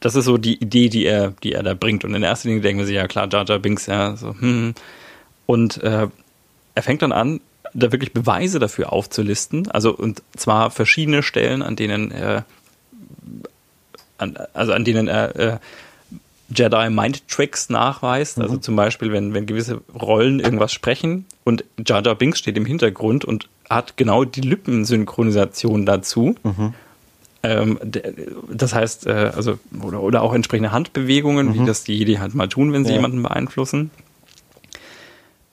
Das ist so die Idee, die er, die er da bringt. Und in erster Linie denken wir sich, ja klar, Jar Jar Binks, ja, so, hm. Und äh, er fängt dann an, da wirklich Beweise dafür aufzulisten. Also, und zwar verschiedene Stellen, an denen er an, also an denen er äh, Jedi Mind Tricks nachweist. Also mhm. Also zum Beispiel, wenn, wenn gewisse Rollen irgendwas sprechen und Jar Jar Binks steht im Hintergrund und hat genau die Lippensynchronisation dazu. Mhm. Ähm, das heißt, äh, also, oder, oder auch entsprechende Handbewegungen, Mhm. wie das die Jedi halt mal tun, wenn sie Ja. jemanden beeinflussen.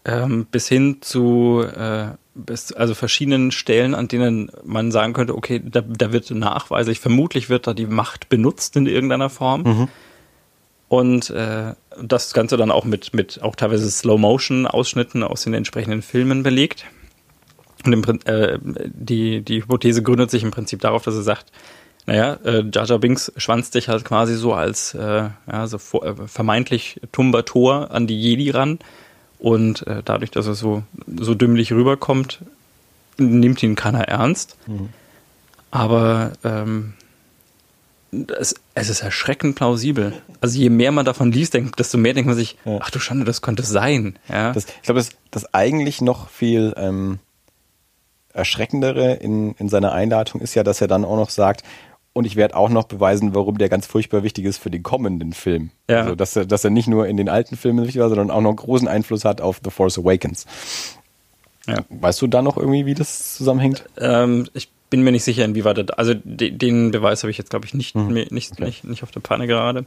Ähm, bis hin zu äh, bis, also verschiedenen Stellen, an denen man sagen könnte, okay, da, da wird nachweislich, vermutlich wird da die Macht benutzt in irgendeiner Form. Mhm. Und äh, das Ganze dann auch mit, mit auch teilweise Slow-Motion-Ausschnitten aus den entsprechenden Filmen belegt. Und im, äh, die, die Hypothese gründet sich im Prinzip darauf, dass er sagt, naja, äh, Jar Jar Binks schwanzt sich halt quasi so als äh, ja, so vor, äh, vermeintlich tumber Tor an die Jedi ran. Und äh, dadurch, dass er so, so dümmlich rüberkommt, nimmt ihn keiner ernst. Aber ähm, es, es ist erschreckend plausibel. Also je mehr man davon liest, desto mehr denkt man sich, Ja. ach du Schande, das könnte sein. Ja? Das, ich glaube, das, das eigentlich noch viel ähm, erschreckendere in, in seiner Einleitung ist ja, dass er dann auch noch sagt, und ich werde auch noch beweisen, warum der ganz furchtbar wichtig ist für den kommenden Film. Ja. Also, dass er, dass er nicht nur in den alten Filmen wichtig war, sondern auch noch großen Einfluss hat auf The Force Awakens. Ja. Weißt du da noch irgendwie, wie das zusammenhängt? Ähm, ich bin mir nicht sicher, inwieweit das, also de, den Beweis habe ich jetzt, glaube ich, nicht, Mhm. nicht, nicht, nicht auf der Pfanne gerade.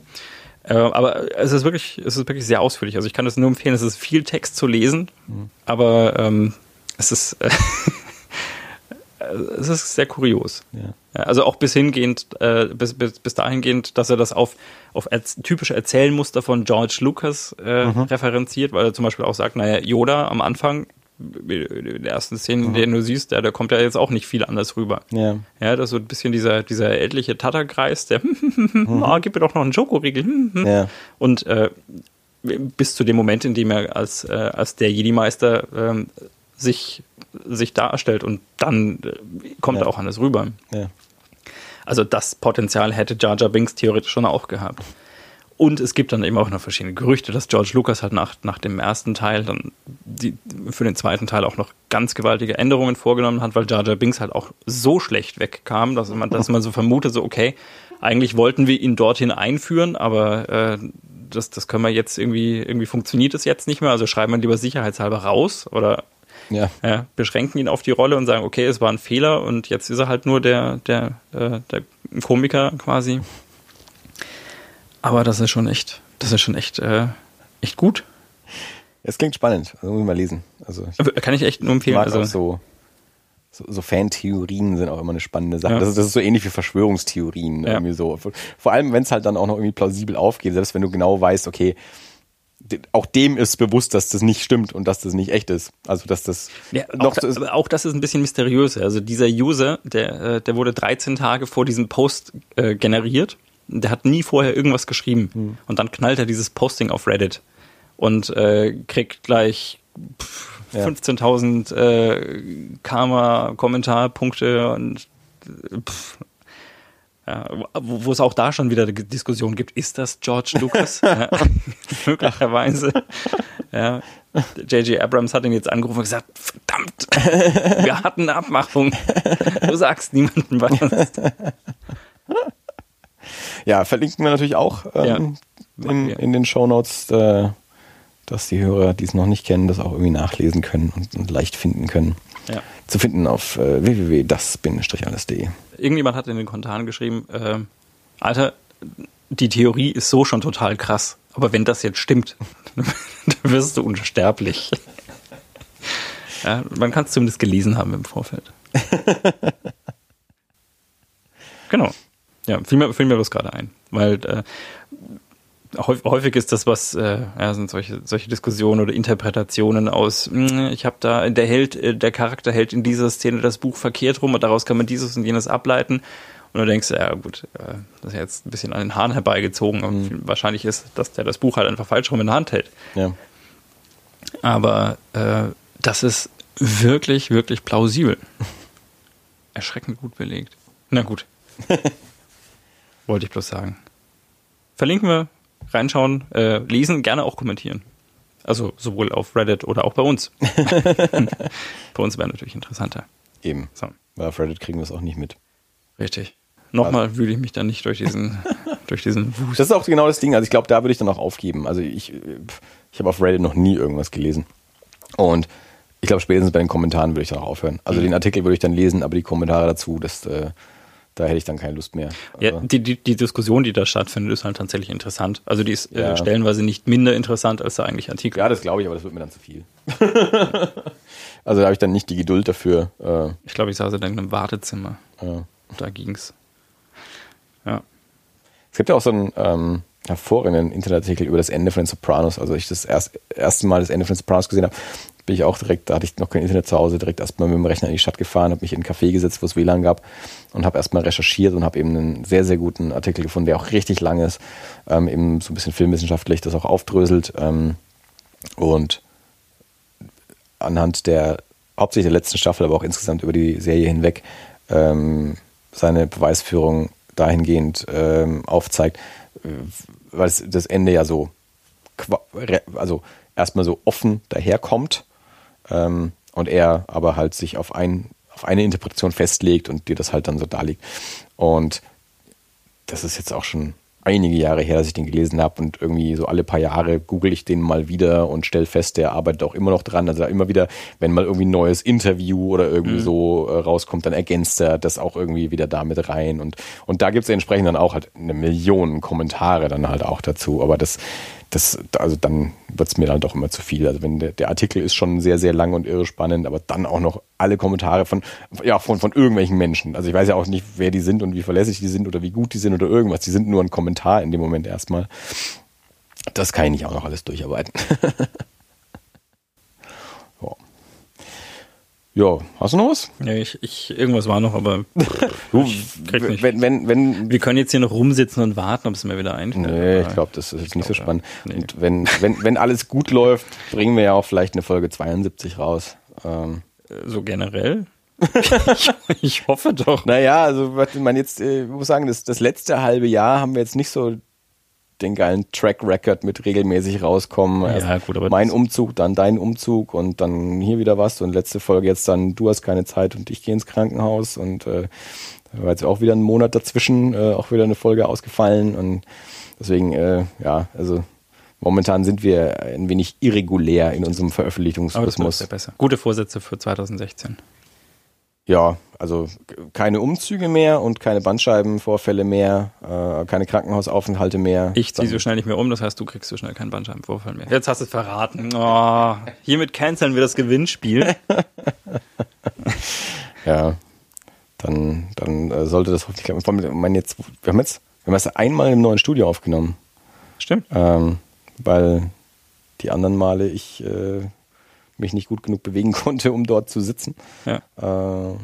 Äh, aber es ist wirklich, es ist wirklich sehr ausführlich. Also ich kann das nur empfehlen, es ist viel Text zu lesen, Mhm. aber ähm, es ist, äh, es ist sehr kurios. Ja. Also auch bis hingehend, äh, bis, bis, bis dahingehend, dass er das auf, auf typische Erzählmuster von George Lucas äh, Mhm. referenziert, weil er zum Beispiel auch sagt, naja, Yoda am Anfang, in der ersten Szene, in der du siehst, der, der kommt ja jetzt auch nicht viel anders rüber. Mhm. Ja. Ja, das ist so ein bisschen dieser, dieser ältliche Tatterkreis, der, ah, gib mir doch noch einen Schokoriegel. Mhm. Ja. Und äh, bis zu dem Moment, in dem er als, äh, als der Jedi-Meister ähm, sich, sich darstellt und dann äh, kommt Ja. auch alles rüber. Ja. Also das Potenzial hätte Jar Jar Binks theoretisch schon auch gehabt. Und es gibt dann eben auch noch verschiedene Gerüchte, dass George Lucas halt nach, nach dem ersten Teil dann die, für den zweiten Teil auch noch ganz gewaltige Änderungen vorgenommen hat, weil Jar Jar Binks halt auch so schlecht wegkam, dass man, dass man so vermutet, so okay, eigentlich wollten wir ihn dorthin einführen, aber äh, das, das können wir jetzt irgendwie, irgendwie funktioniert es jetzt nicht mehr, also schreiben wir lieber sicherheitshalber raus oder Ja. ja, beschränken ihn auf die Rolle und sagen, okay, es war ein Fehler und jetzt ist er halt nur der, der, äh, der Komiker quasi. Aber das ist schon echt, das ist schon echt, äh, echt gut. Es klingt spannend. Also muss ich mal lesen. Also ich Kann ich echt nur empfehlen. Also, auch so, so, so Fantheorien sind auch immer eine spannende Sache. Ja. Das, ist, das ist so ähnlich wie Verschwörungstheorien. Ja. Irgendwie so. Vor allem, wenn es halt dann auch noch irgendwie plausibel aufgeht, selbst wenn du genau weißt, okay, auch dem ist bewusst, dass das nicht stimmt und dass das nicht echt ist. Also dass das ja, auch, noch da, so ist. aber auch das ist ein bisschen mysteriös. Also dieser User, der, äh, der wurde 13 Tage vor diesem Post äh, generiert. Der hat nie vorher irgendwas geschrieben. Hm. Und dann knallt er dieses Posting auf Reddit und äh, kriegt gleich Ja. 15.000 äh, Karma-Kommentarpunkte und pff, ja, wo, wo es auch da schon wieder die Diskussion gibt, ist das George Lucas? ja, möglicherweise. Ja. J.J. Abrams hat ihn jetzt angerufen und gesagt, verdammt, wir hatten eine Abmachung. Du sagst niemandem was. Ja, verlinken wir natürlich auch ähm, in, in den Shownotes, äh, dass die Hörer, die es noch nicht kennen, das auch irgendwie nachlesen können und, und leicht finden können. Ja. Zu finden auf äh, www.das-alles.de. Irgendjemand hat in den Kommentaren geschrieben, äh, Alter, die Theorie ist so schon total krass. Aber wenn das jetzt stimmt, dann wirst du unsterblich. Ja, man kann es zumindest gelesen haben im Vorfeld. genau. Ja, fiel mir, fiel mir bloß gerade ein. Weil äh, häufig, ist das, was, äh, ja, sind solche, solche Diskussionen oder Interpretationen aus, mh, ich habe da, der Held, äh, der Charakter hält in dieser Szene das Buch verkehrt rum und daraus kann man dieses und jenes ableiten. Und du denkst, ja gut, äh, das ist jetzt ein bisschen an den Haaren herbeigezogen. Aber wahrscheinlich ist, dass der das Buch halt einfach falsch rum in der Hand hält. Ja. Aber äh, das ist wirklich, wirklich plausibel. Erschreckend gut belegt. Na gut. Wollte ich bloß sagen. Verlinken wir, reinschauen, äh, lesen, gerne auch kommentieren. Also sowohl auf Reddit oder auch bei uns. bei uns wäre natürlich interessanter. Eben. So, Weil auf Reddit kriegen wir es auch nicht mit. richtig. Nochmal wühle ich mich dann nicht durch diesen, durch diesen Wust. Das ist auch genau das Ding. Also ich glaube, da würde ich dann auch aufgeben. Also ich, ich habe auf Reddit noch nie irgendwas gelesen. Und ich glaube, spätestens bei den Kommentaren würde ich dann auch aufhören. Also den Artikel würde ich dann lesen, aber die Kommentare dazu, das, äh, Da hätte ich dann keine Lust mehr. Ja, Also, die, die, die Diskussion, die da stattfindet, ist halt tatsächlich interessant. Also die ist Ja. äh, stellenweise nicht minder interessant als der eigentliche Artikel. ja, das glaube ich, aber das wird mir dann zu viel. also da habe ich dann nicht die Geduld dafür. Äh, Ich glaube, ich saß in irgendeinem Wartezimmer. ja. Da ging's. Ja. Es gibt ja auch so einen ähm, hervorragenden Internetartikel über das Ende von den Sopranos. Also ich das erst, erste Mal das Ende von den Sopranos gesehen habe, bin ich auch direkt, da hatte ich noch kein Internet zu Hause, direkt erstmal mit dem Rechner in die Stadt gefahren, habe mich in ein Café gesetzt, wo es WLAN gab und habe erstmal recherchiert und habe eben einen sehr, sehr guten Artikel gefunden, der auch richtig lang ist, ähm, eben so ein bisschen filmwissenschaftlich das auch aufdröselt ähm, und anhand der hauptsächlich der letzten Staffel, aber auch insgesamt über die Serie hinweg ähm, seine Beweisführung dahingehend ähm, aufzeigt, äh, weil das Ende ja so also erstmal so offen daherkommt ähm, und er aber halt sich auf, ein, auf eine Interpretation festlegt und dir das halt dann so darlegt. Und das ist jetzt auch schon einige Jahre her, dass ich den gelesen habe und irgendwie so alle paar Jahre google ich den mal wieder und stelle fest, der arbeitet auch immer noch dran. Also immer wieder, wenn mal irgendwie ein neues Interview oder irgendwie so äh, rauskommt, dann ergänzt er das auch irgendwie wieder damit rein. Und, und da gibt es entsprechend dann auch halt eine Million Kommentare dann halt auch dazu. Aber das, das, also dann wird es mir dann doch immer zu viel. Also wenn der, der Artikel ist schon sehr, sehr lang und irre spannend, aber dann auch noch alle Kommentare von, ja, von, von irgendwelchen Menschen. Also ich weiß ja auch nicht, wer die sind und wie verlässlich die sind oder wie gut die sind oder irgendwas. Die sind nur ein Kommentar in dem Moment erstmal. Das kann ich nicht auch noch alles durcharbeiten. ja, hast du noch was? ja ich, ich, irgendwas war noch, aber Du, wenn, wenn, wenn, wir können jetzt hier noch rumsitzen und warten, ob es mir wieder einfällt. Nee, ich glaube, das ist jetzt nicht so spannend. ja. Nee. Und wenn, wenn, wenn alles gut läuft, bringen wir ja auch vielleicht eine Folge 72 raus. Ähm, So generell? ich, ich hoffe doch. naja, also man jetzt, äh, ich muss sagen, das, das letzte halbe Jahr haben wir jetzt nicht so den geilen Track Record mit regelmäßig rauskommen. Ja, Erst gut, aber mein Umzug, dann dein Umzug und dann hier wieder was und letzte Folge jetzt dann du hast keine Zeit und ich gehe ins Krankenhaus und äh, da war jetzt auch wieder ein Monat dazwischen, äh, auch wieder eine Folge ausgefallen und deswegen, äh, ja, also momentan sind wir ein wenig irregulär in unserem Aber das Veröffentlichungsrhythmus. besser. Gute Vorsätze für 2016. Ja, also keine Umzüge mehr und keine Bandscheibenvorfälle mehr, äh, keine Krankenhausaufenthalte mehr. Ich ziehe so schnell nicht mehr um, das heißt, du kriegst so schnell keinen Bandscheibenvorfall mehr. Jetzt hast du es verraten. Oh, hiermit canceln wir das Gewinnspiel. Ja, dann, dann äh, sollte das hoffentlich klappen. Ich meine jetzt, wir haben jetzt, wir haben erst einmal im neuen Studio aufgenommen, Stimmt. ähm, weil die anderen Male ich äh, mich nicht gut genug bewegen konnte, um dort zu sitzen. Ja. Äh,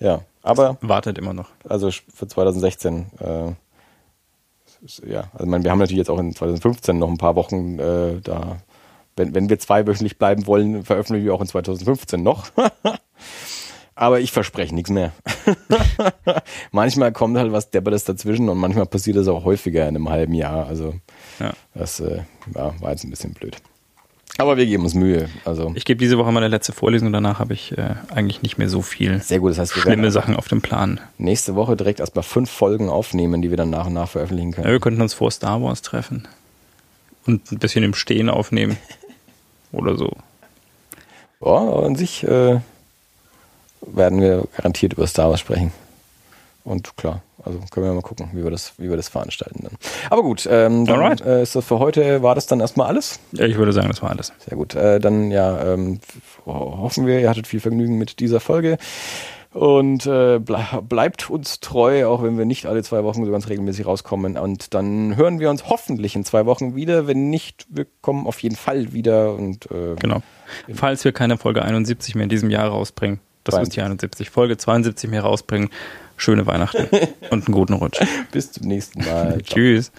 ja, aber Wartet immer noch. also für 2016, äh, ja, also meine, wir haben natürlich jetzt auch in 2015 noch ein paar Wochen äh, da. Wenn, wenn wir zweiwöchentlich bleiben wollen, veröffentlichen wir auch in 2015 noch. Aber ich verspreche nichts mehr. manchmal kommt halt was Deppertes dazwischen und manchmal passiert das auch häufiger in einem halben Jahr. Also Ja. das äh, ja, war jetzt ein bisschen blöd. Aber wir geben uns Mühe. Also Ich gebe diese Woche meine letzte Vorlesung und danach habe ich äh, eigentlich nicht mehr so viel sehr gut. Das heißt, wir schlimme Sachen auf dem Plan. nächste Woche direkt erstmal fünf Folgen aufnehmen, die wir dann nach und nach veröffentlichen können. Ja, wir könnten uns vor Star Wars treffen und ein bisschen im Stehen aufnehmen. Oder so. Ja, an sich äh, werden wir garantiert über Star Wars sprechen. Und klar, also können wir mal gucken, wie wir das, wie wir das veranstalten dann. Aber gut, ähm, dann äh, ist das für heute, war das dann erstmal alles? Ja, ich würde sagen, das war alles. Sehr gut. Äh, dann ja, ähm, hoffen wir, ihr hattet viel Vergnügen mit dieser Folge. Und äh, ble bleibt uns treu, auch wenn wir nicht alle zwei Wochen so ganz regelmäßig rauskommen. Und dann hören wir uns hoffentlich in zwei Wochen wieder. Wenn nicht, wir kommen auf jeden Fall wieder. Und äh, Genau. Falls wir keine Folge 71 mehr in diesem Jahr rausbringen, das ist die 71, Folge 72 mehr rausbringen, schöne Weihnachten und einen guten Rutsch. bis zum nächsten Mal. Tschüss.